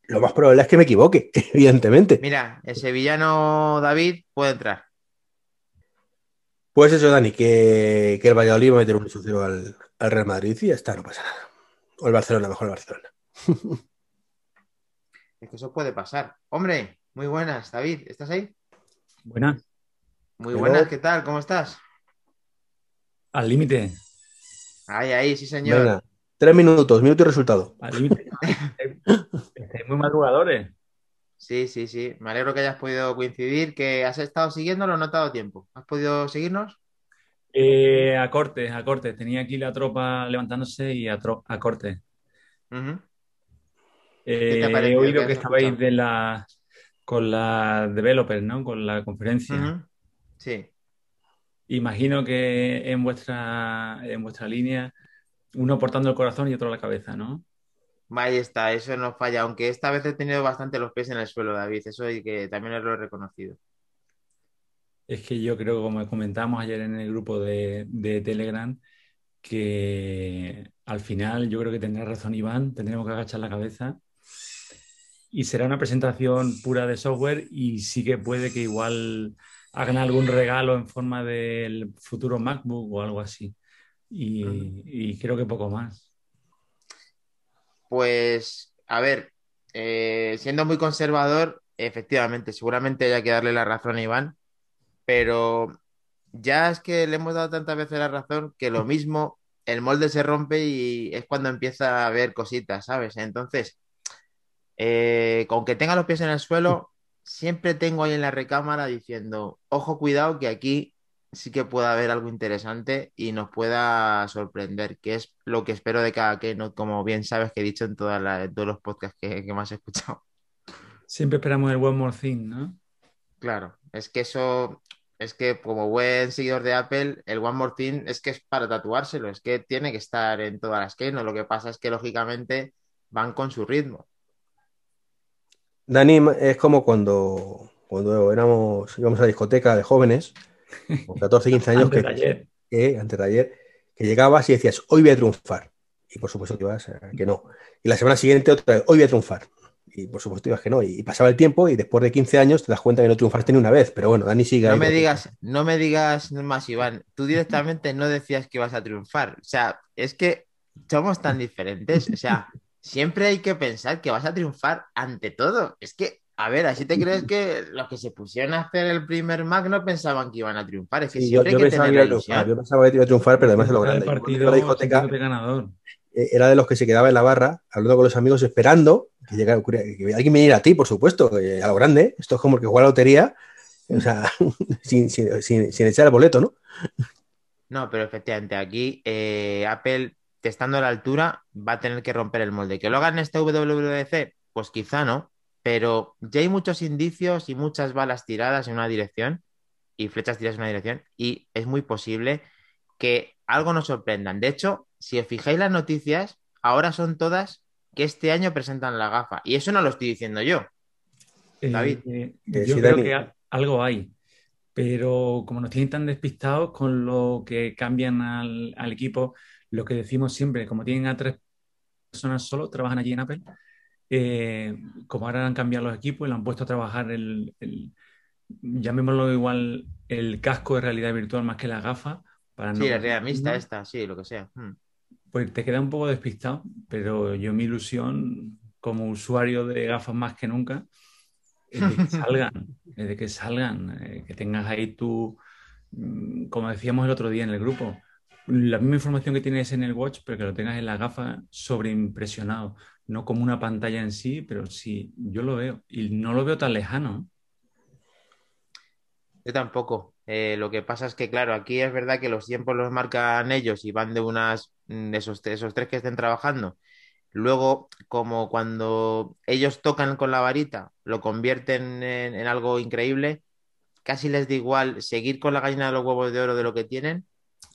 Speaker 1: lo más probable es que me equivoque, evidentemente.
Speaker 2: Mira, el sevillano David puede entrar.
Speaker 1: Pues eso, Dani, que, que el Valladolid va a meter un 8-0 al, al Real Madrid y ya está, no pasa nada. O el Barcelona, mejor el Barcelona.
Speaker 2: Es que eso puede pasar. Hombre, muy buenas, David, ¿estás ahí?
Speaker 3: Buena,
Speaker 2: Muy
Speaker 1: Hello.
Speaker 2: buenas, ¿qué tal? ¿Cómo estás?
Speaker 3: al límite,
Speaker 2: Ahí, ahí, sí, señor.
Speaker 1: Venga, tres minutos, minuto y resultado.
Speaker 3: al límite. Estáis muy madrugadores.
Speaker 2: Sí, sí, sí. Me alegro que hayas podido coincidir, que has estado siguiéndolo, no te ha dado tiempo. ¿Has podido seguirnos?
Speaker 3: Eh, a corte, a corte. Tenía aquí la tropa levantándose y a, a corte.
Speaker 2: Ujú.
Speaker 3: Eh,
Speaker 2: te ha
Speaker 3: he oído que estabais de la, con la developers, ¿no? Con la conferencia.
Speaker 2: Sí.
Speaker 3: Imagino que en vuestra, en vuestra línea, uno portando el corazón y otro la cabeza, ¿no?
Speaker 2: Ahí está, eso no falla, aunque esta vez he tenido bastante los pies en el suelo, David, eso y que también lo he reconocido.
Speaker 3: Es que yo creo, como comentamos ayer en el grupo de, de Telegram, que al final yo creo que tendrá razón Iván, tendremos que agachar la cabeza y será una presentación pura de software y sí que puede que igual hagan algún regalo en forma del futuro MacBook o algo así. Y, creo que poco más.
Speaker 2: Pues, a ver, eh, siendo muy conservador, efectivamente, seguramente haya que darle la razón a Iván, pero ya es que le hemos dado tantas veces la razón que lo mismo, el molde se rompe y es cuando empieza a ver cositas, ¿sabes? Entonces, eh, con que tenga los pies en el suelo, siempre tengo ahí en la recámara diciendo, ojo, cuidado, que aquí sí que pueda haber algo interesante y nos pueda sorprender, que es lo que espero de cada no como bien sabes que he dicho en, todos los podcasts que, que más he escuchado.
Speaker 3: Siempre esperamos el One More Thing, ¿no?
Speaker 2: Claro, es que eso, es que como buen seguidor de Apple, el One More Thing es que es para tatuárselo, es que tiene que estar en todas las no. Lo que pasa es que lógicamente van con su ritmo.
Speaker 1: Dani es como cuando, cuando éramos, íbamos a la discoteca de jóvenes, con 14, 15 años,
Speaker 3: antes que,
Speaker 1: que, antes de ayer, que llegabas y decías, hoy voy a triunfar. Y por supuesto que ibas que no. Y la semana siguiente otra vez, hoy voy a triunfar. Y por supuesto ibas que no. Y pasaba el tiempo y después de 15 años te das cuenta que no triunfaste ni una vez. Pero bueno, Dani sigue.
Speaker 2: No me digas, no me digas más, Iván. Tú directamente no decías que ibas a triunfar. O sea, es que somos tan diferentes. O sea, siempre hay que pensar que vas a triunfar ante todo. Es que, a ver, así te crees que los que se pusieron a hacer el primer Mac no pensaban que iban a triunfar. Es que siempre yo, hay que tener
Speaker 1: que yo pensaba que iba a triunfar, pero además de lo grande.
Speaker 3: Partido, la discoteca, ganador.
Speaker 1: Eh, era de los que se quedaba en la barra, hablando con los amigos, esperando que, llegara, que alguien viniera a ti, por supuesto, a lo grande. Esto es como el que juega la lotería, o sea, sin, sin, sin, echar el boleto, ¿no?
Speaker 2: No, pero efectivamente, aquí eh, Apple estando a la altura, va a tener que romper el molde. ¿Que lo hagan este WWDC? Pues quizá no, pero ya hay muchos indicios y muchas balas tiradas en una dirección y flechas tiradas en una dirección y es muy posible que algo nos sorprendan. De hecho, si os fijáis las noticias, ahora son todas que este año presentan la gafa y eso no lo estoy diciendo yo.
Speaker 3: Eh, David. Eh, yo creo que algo hay, pero como nos tienen tan despistados con lo que cambian al, al equipo, lo que decimos siempre, como tienen a tres personas solo, trabajan allí en Apple, eh, como ahora han cambiado los equipos y lo han puesto a trabajar el, llamémoslo igual, el casco de realidad virtual más que la gafa.
Speaker 2: Para sí, la realidad mixta esta, sí, lo que sea. Hmm.
Speaker 3: Pues te queda un poco despistado, pero yo mi ilusión como usuario de gafas más que nunca es de que salgan, es de que salgan, eh, que tengas ahí tu, mm, como decíamos el otro día en el grupo, la misma información que tienes en el watch, pero que lo tengas en la gafa sobreimpresionado. No como una pantalla en sí, pero sí, yo lo veo. Y no lo veo tan lejano.
Speaker 2: Yo tampoco. Eh, lo que pasa es que, claro, aquí es verdad que los tiempos los marcan ellos y van de unas de esos, esos tres que estén trabajando. Luego, como cuando ellos tocan con la varita, lo convierten en, en algo increíble, casi les da igual seguir con la gallina de los huevos de oro de lo que tienen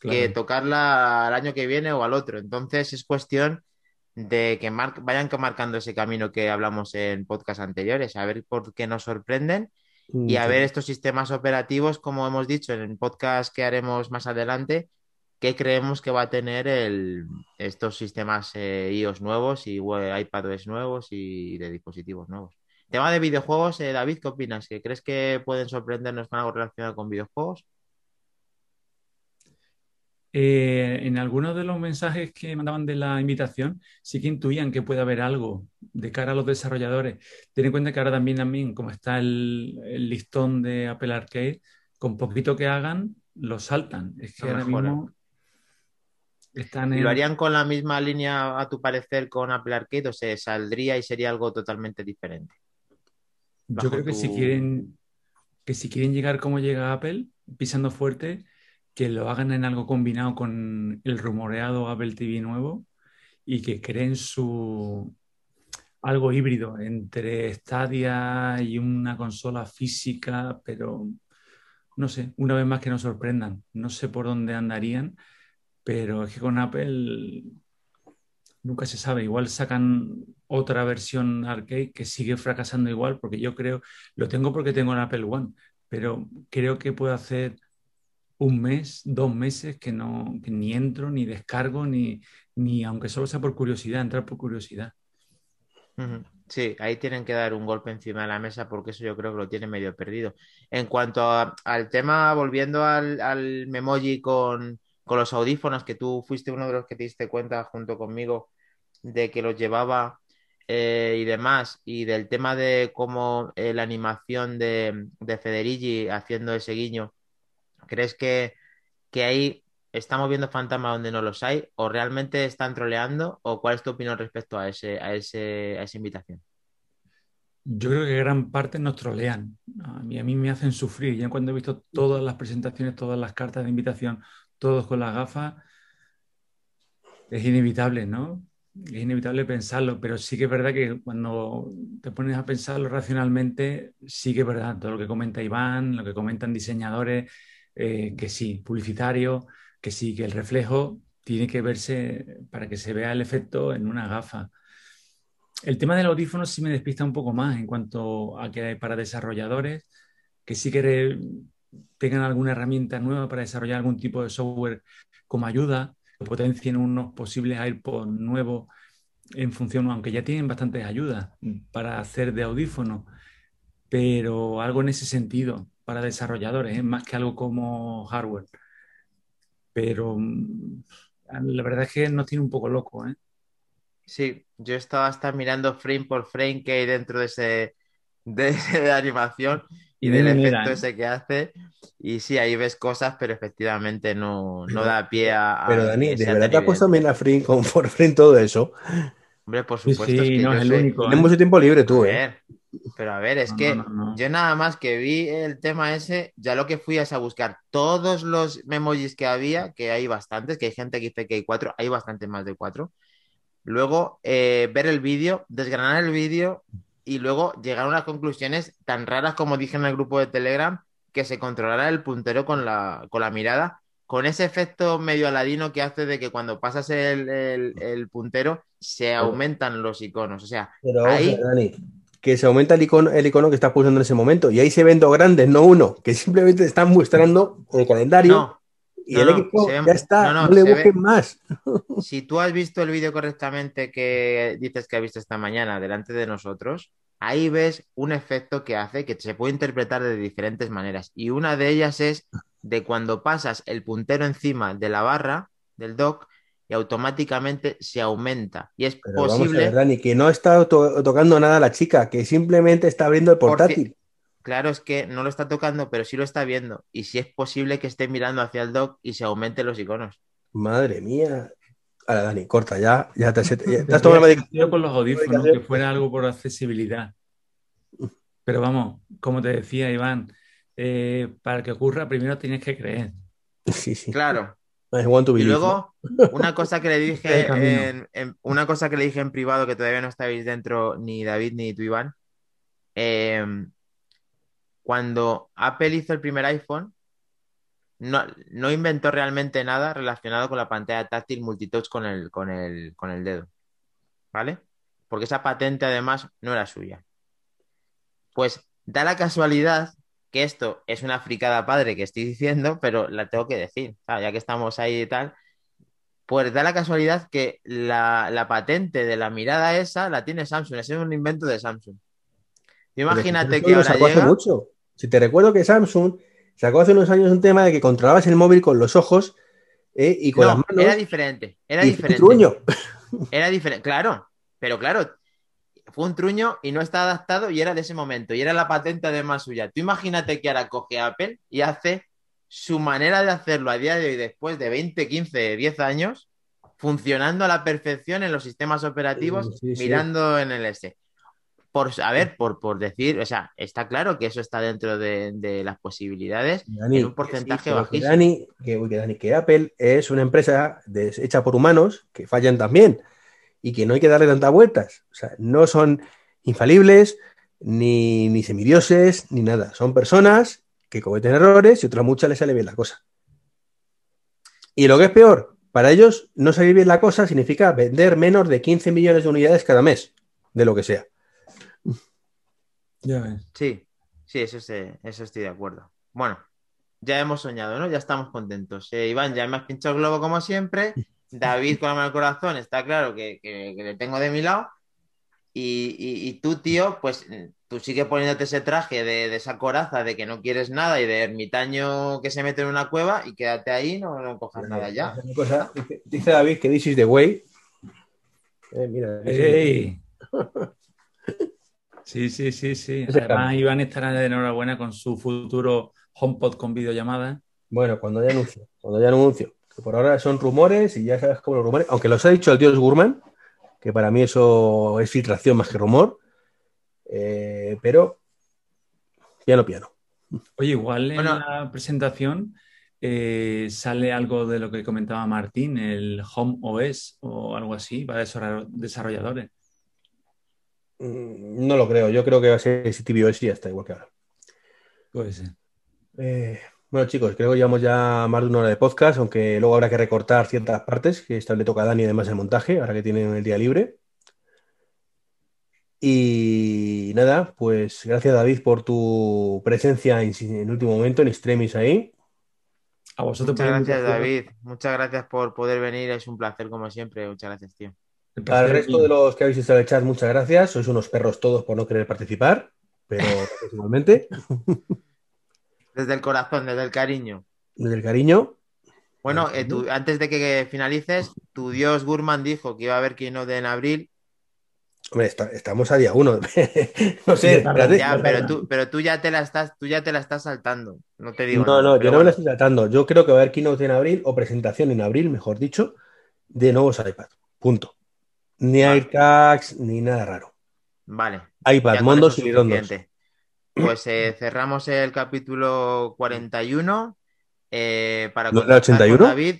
Speaker 2: que tocarla al año que viene o al otro. Entonces es cuestión de que vayan marcando ese camino que hablamos en podcast anteriores, a ver por qué nos sorprenden y a ver estos sistemas operativos, como hemos dicho en el podcast que haremos más adelante, qué creemos que va a tener el, estos sistemas eh, iOS nuevos y iPadOS nuevos y de dispositivos nuevos. Tema de videojuegos, eh, David, ¿qué opinas? ¿Que ¿Crees que pueden sorprendernos con algo relacionado con videojuegos?
Speaker 3: Eh, en algunos de los mensajes que mandaban de la invitación, sí que intuían que puede haber algo de cara a los desarrolladores. Ten en cuenta que ahora también, también como está el, listón de Apple Arcade, con poquito que hagan, lo saltan. Es que ahora mismo
Speaker 2: están ¿Y lo harían con la misma línea, a tu parecer, con Apple Arcade o se saldría y sería algo totalmente diferente?
Speaker 3: Yo creo que si quieren que si quieren llegar como llega Apple, pisando fuerte, que lo hagan en algo combinado con el rumoreado Apple TV nuevo y que creen su algo híbrido entre Stadia y una consola física, pero no sé, una vez más que nos sorprendan. No sé por dónde andarían, pero es que con Apple nunca se sabe. Igual sacan otra versión arcade que sigue fracasando igual, porque yo creo, lo tengo porque tengo en Apple One, pero creo que puedo hacer un mes, dos meses que no que ni entro, ni descargo, ni, ni aunque solo sea por curiosidad, entrar por curiosidad.
Speaker 2: Sí, ahí tienen que dar un golpe encima de la mesa porque eso yo creo que lo tienen medio perdido. En cuanto al tema, volviendo al, al Memoji con, con, los audífonos, que tú fuiste uno de los que te diste cuenta junto conmigo de que los llevaba eh, y demás, y del tema de cómo eh, la animación de, de Federici haciendo ese guiño, ¿crees que, que ahí ¿Estamos viendo fantasmas donde no los hay? ¿O realmente están troleando? ¿O cuál es tu opinión respecto a, ese, a, ese, a esa invitación?
Speaker 3: Yo creo que gran parte nos trolean. A mí, a mí me hacen sufrir. Ya cuando he visto todas las presentaciones, todas las cartas de invitación, todos con las gafas, es inevitable, ¿no? Es inevitable pensarlo, pero sí que es verdad que cuando te pones a pensarlo racionalmente, sí que es verdad. Todo lo que comenta Iván, lo que comentan diseñadores, eh, que sí, publicitarios que sí, que el reflejo tiene que verse para que se vea el efecto en una gafa. El tema del audífono sí me despista un poco más en cuanto a que para desarrolladores que sí que tengan alguna herramienta nueva para desarrollar algún tipo de software como ayuda, que potencien unos posibles AirPods nuevos en función, aunque ya tienen bastantes ayudas para hacer de audífono, pero algo en ese sentido para desarrolladores, ¿eh? más que algo como hardware pero mm, la verdad es que nos tiene un poco loco, ¿eh?
Speaker 2: Sí, yo estaba hasta mirando frame por frame que hay dentro de ese de, animación y del efecto ¿eh? ese que hace. Y sí, ahí ves cosas, pero efectivamente no, no da pie a.
Speaker 1: pero Dani, ¿de verdad te has puesto a frame con por frame todo eso?
Speaker 2: Hombre, por supuesto. Sí,
Speaker 3: no es el único.
Speaker 1: Tienes ¿eh? mucho tiempo libre tú, ¿eh?
Speaker 2: Pero a ver, es que yo nada más que vi el tema ese, ya lo que fui es a buscar todos los memojis que había, que hay bastantes, que hay gente que dice que hay cuatro, hay bastante más de cuatro. Luego eh, ver el vídeo, desgranar el vídeo y luego llegar a unas conclusiones tan raras como dije en el grupo de Telegram, que se controlará el puntero con la, con la mirada, con ese efecto medio aladino que hace de que cuando pasas el, puntero se aumentan los iconos. O sea, ahí
Speaker 1: que se aumenta el icono, el icono que estás pulsando en ese momento. Y ahí se ven dos grandes, no uno, que simplemente están mostrando el calendario. y el equipo ya está, no, le busquen más.
Speaker 2: Si tú has visto el vídeo correctamente que dices que has visto esta mañana delante de nosotros, ahí ves un efecto que hace que se puede interpretar de diferentes maneras. Y una de ellas es de cuando pasas el puntero encima de la barra del dock, y automáticamente se aumenta. Y es posible.
Speaker 1: Dani, que no está tocando nada la chica, que simplemente está abriendo el portátil.
Speaker 2: Claro, es que no lo está tocando, pero sí lo está viendo. Y si es posible que esté mirando hacia el dock y se aumenten los iconos.
Speaker 1: Madre mía. Ahora, Dani, corta, ya, ya te, has
Speaker 3: tomado la con los audífonos, que fuera algo por accesibilidad. Pero vamos, como te decía Iván, eh, para que ocurra, primero tienes que creer.
Speaker 2: Sí, sí. Claro. Y luego, una cosa que le dije en, una cosa que le dije en privado que todavía no estáis dentro, ni David ni tú, Iván. Em, cuando Apple hizo el primer iPhone, no, inventó realmente nada relacionado con la pantalla táctil multitouch con el, con el, con el dedo. ¿Vale? Porque esa patente además no era suya. Pues da la casualidad que esto es una fricada padre que estoy diciendo, pero la tengo que decir, ya que estamos ahí y tal, pues da la casualidad que la, patente de la mirada esa la tiene Samsung, ese es un invento de Samsung. Imagínate que ahora llega...
Speaker 1: mucho. Si te recuerdo que Samsung sacó hace unos años un tema de que controlabas el móvil con los ojos eh, y con las manos.
Speaker 2: Era diferente, era diferente. Era diferente, claro, pero claro, fue un truño y no está adaptado y era de ese momento y era la patente además suya. Tú imagínate que ahora coge Apple y hace su manera de hacerlo a día de hoy después de 20, 15, 10 años funcionando a la perfección en los sistemas operativos mirando en el S. Por, a ver, por, por decir, o sea, está claro que eso está dentro de, las posibilidades en un porcentaje bajísimo.
Speaker 1: Dani, que, que Apple es una empresa hecha por humanos que fallan también y que no hay que darle tantas vueltas. O sea, no son infalibles, ni, ni semidioses, ni nada. Son personas que cometen errores y otras muchas les sale bien la cosa. Y lo que es peor, para ellos no salir bien la cosa significa vender menos de 15 millones de unidades cada mes, de lo que sea.
Speaker 3: Ya ves.
Speaker 2: Sí, sí, eso, se- eso estoy de acuerdo. Bueno, ya hemos soñado, ¿no? Ya estamos contentos. Eh, Iván, ya me has pinchado el globo como siempre. David con la mano al corazón, está claro que, que- que le tengo de mi lado. Y, y- y tú, tío, pues tú sigue poniéndote ese traje de, de esa coraza de que no quieres nada y de ermitaño que se mete en una cueva y quédate ahí, no, no cojas nada ya.
Speaker 1: Cosa, dice, dice David que this is the way. Eh, mira.
Speaker 3: Sí, sí, sí, sí. Además. Iván estará de enhorabuena con su futuro HomePod con videollamada.
Speaker 1: Bueno, cuando haya anuncio, cuando haya anuncio. Que por ahora son rumores y ya sabes cómo los rumores, aunque los ha dicho el dios Gurman, que para mí eso es filtración más que rumor, eh, pero piano piano.
Speaker 3: Oye, igual en
Speaker 2: Bueno.
Speaker 3: la presentación eh, sale algo de lo que comentaba Martín, el Home OS o algo así para desarroll- desarrolladores.
Speaker 1: Mm, No lo creo, yo creo que va a ser CTVOS y ya está, igual que ahora.
Speaker 3: Puede ser.
Speaker 1: Eh, bueno, chicos, creo que llevamos ya más de una hora de podcast, aunque luego habrá que recortar ciertas partes, que esta le toca a Dani además el montaje, ahora que tienen el día libre. Y nada, pues gracias David por tu presencia en, en último momento en extremis ahí.
Speaker 3: A vosotros
Speaker 2: Muchas gracias. David. Muchas gracias por poder venir. Es un placer, como siempre. Muchas gracias, tío.
Speaker 3: El
Speaker 1: Al resto de los que habéis estado en el chat, muchas gracias. Sois unos perros todos por no querer participar, pero igualmente,
Speaker 2: Desde el corazón, desde el cariño.
Speaker 1: desde el cariño.
Speaker 2: Bueno, eh, tú- antes de que finalices, tu dios Gurman dijo que iba a haber keynote en abril.
Speaker 1: Hombre, está- estamos a día uno. no sé, espérate.
Speaker 2: Ya, pero tú, pero tú ya te la estás, tú ya te la estás saltando. No te digo.
Speaker 1: No,
Speaker 2: nada,
Speaker 1: no, yo no me
Speaker 2: bueno.
Speaker 1: estoy tratando. Yo creo que va a haber keynote en abril o presentación en abril, mejor dicho, de nuevos iPad. Punto. Ni
Speaker 2: Vale.
Speaker 1: AirTags, ni nada raro.
Speaker 2: Vale.
Speaker 1: iPad, mondos y lirondos.
Speaker 2: Pues eh, cerramos el capítulo 41. eh, para
Speaker 1: ¿No el
Speaker 2: contactar con
Speaker 1: 81?
Speaker 2: David.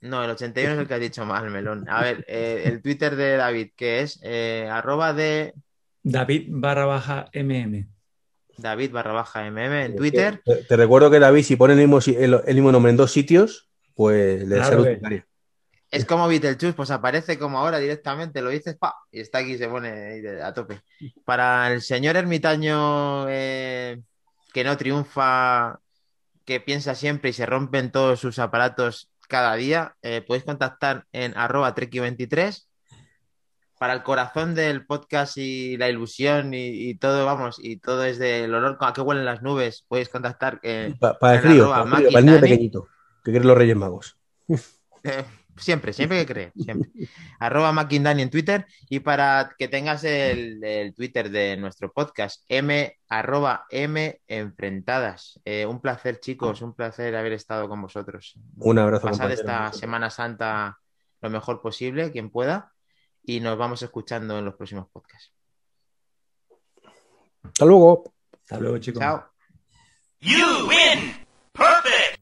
Speaker 2: No, el 81 es el que has dicho mal, Melón. A ver, eh, el Twitter de David, que es eh, arroba de
Speaker 3: David barra baja MM.
Speaker 2: David barra baja MM en Twitter.
Speaker 1: Te, te recuerdo que David, si pone el mismo, el, el mismo nombre en dos sitios, pues le
Speaker 3: Claro
Speaker 1: sale
Speaker 3: que-
Speaker 1: utilitario.
Speaker 2: Es como Beetlejuice, pues aparece como ahora directamente, lo dices, pa, y está aquí, se pone a tope. Para el señor ermitaño eh, que no triunfa, que piensa siempre y se rompen todos sus aparatos cada día, eh, podéis contactar en arroba treki23. Para el corazón del podcast y la ilusión y, y todo, vamos, y todo es del olor a que huelen las nubes, podéis contactar eh,
Speaker 1: Pa- para el frío, para el, frío, para el niño
Speaker 2: Maquindani.
Speaker 1: pequeñito, que quiere los Reyes Magos.
Speaker 2: Siempre, siempre que crees, siempre. Arroba Mackindani en Twitter y para que tengas el, el Twitter de nuestro podcast, M arroba M enfrentadas. Eh, un placer, chicos, un placer haber estado con vosotros.
Speaker 1: Un abrazo,
Speaker 2: Pasad esta Semana Santa lo mejor posible, quien pueda, y nos vamos escuchando en los próximos podcasts.
Speaker 1: Hasta luego.
Speaker 3: Hasta luego, chicos.
Speaker 2: Chao.
Speaker 4: You win! Perfect!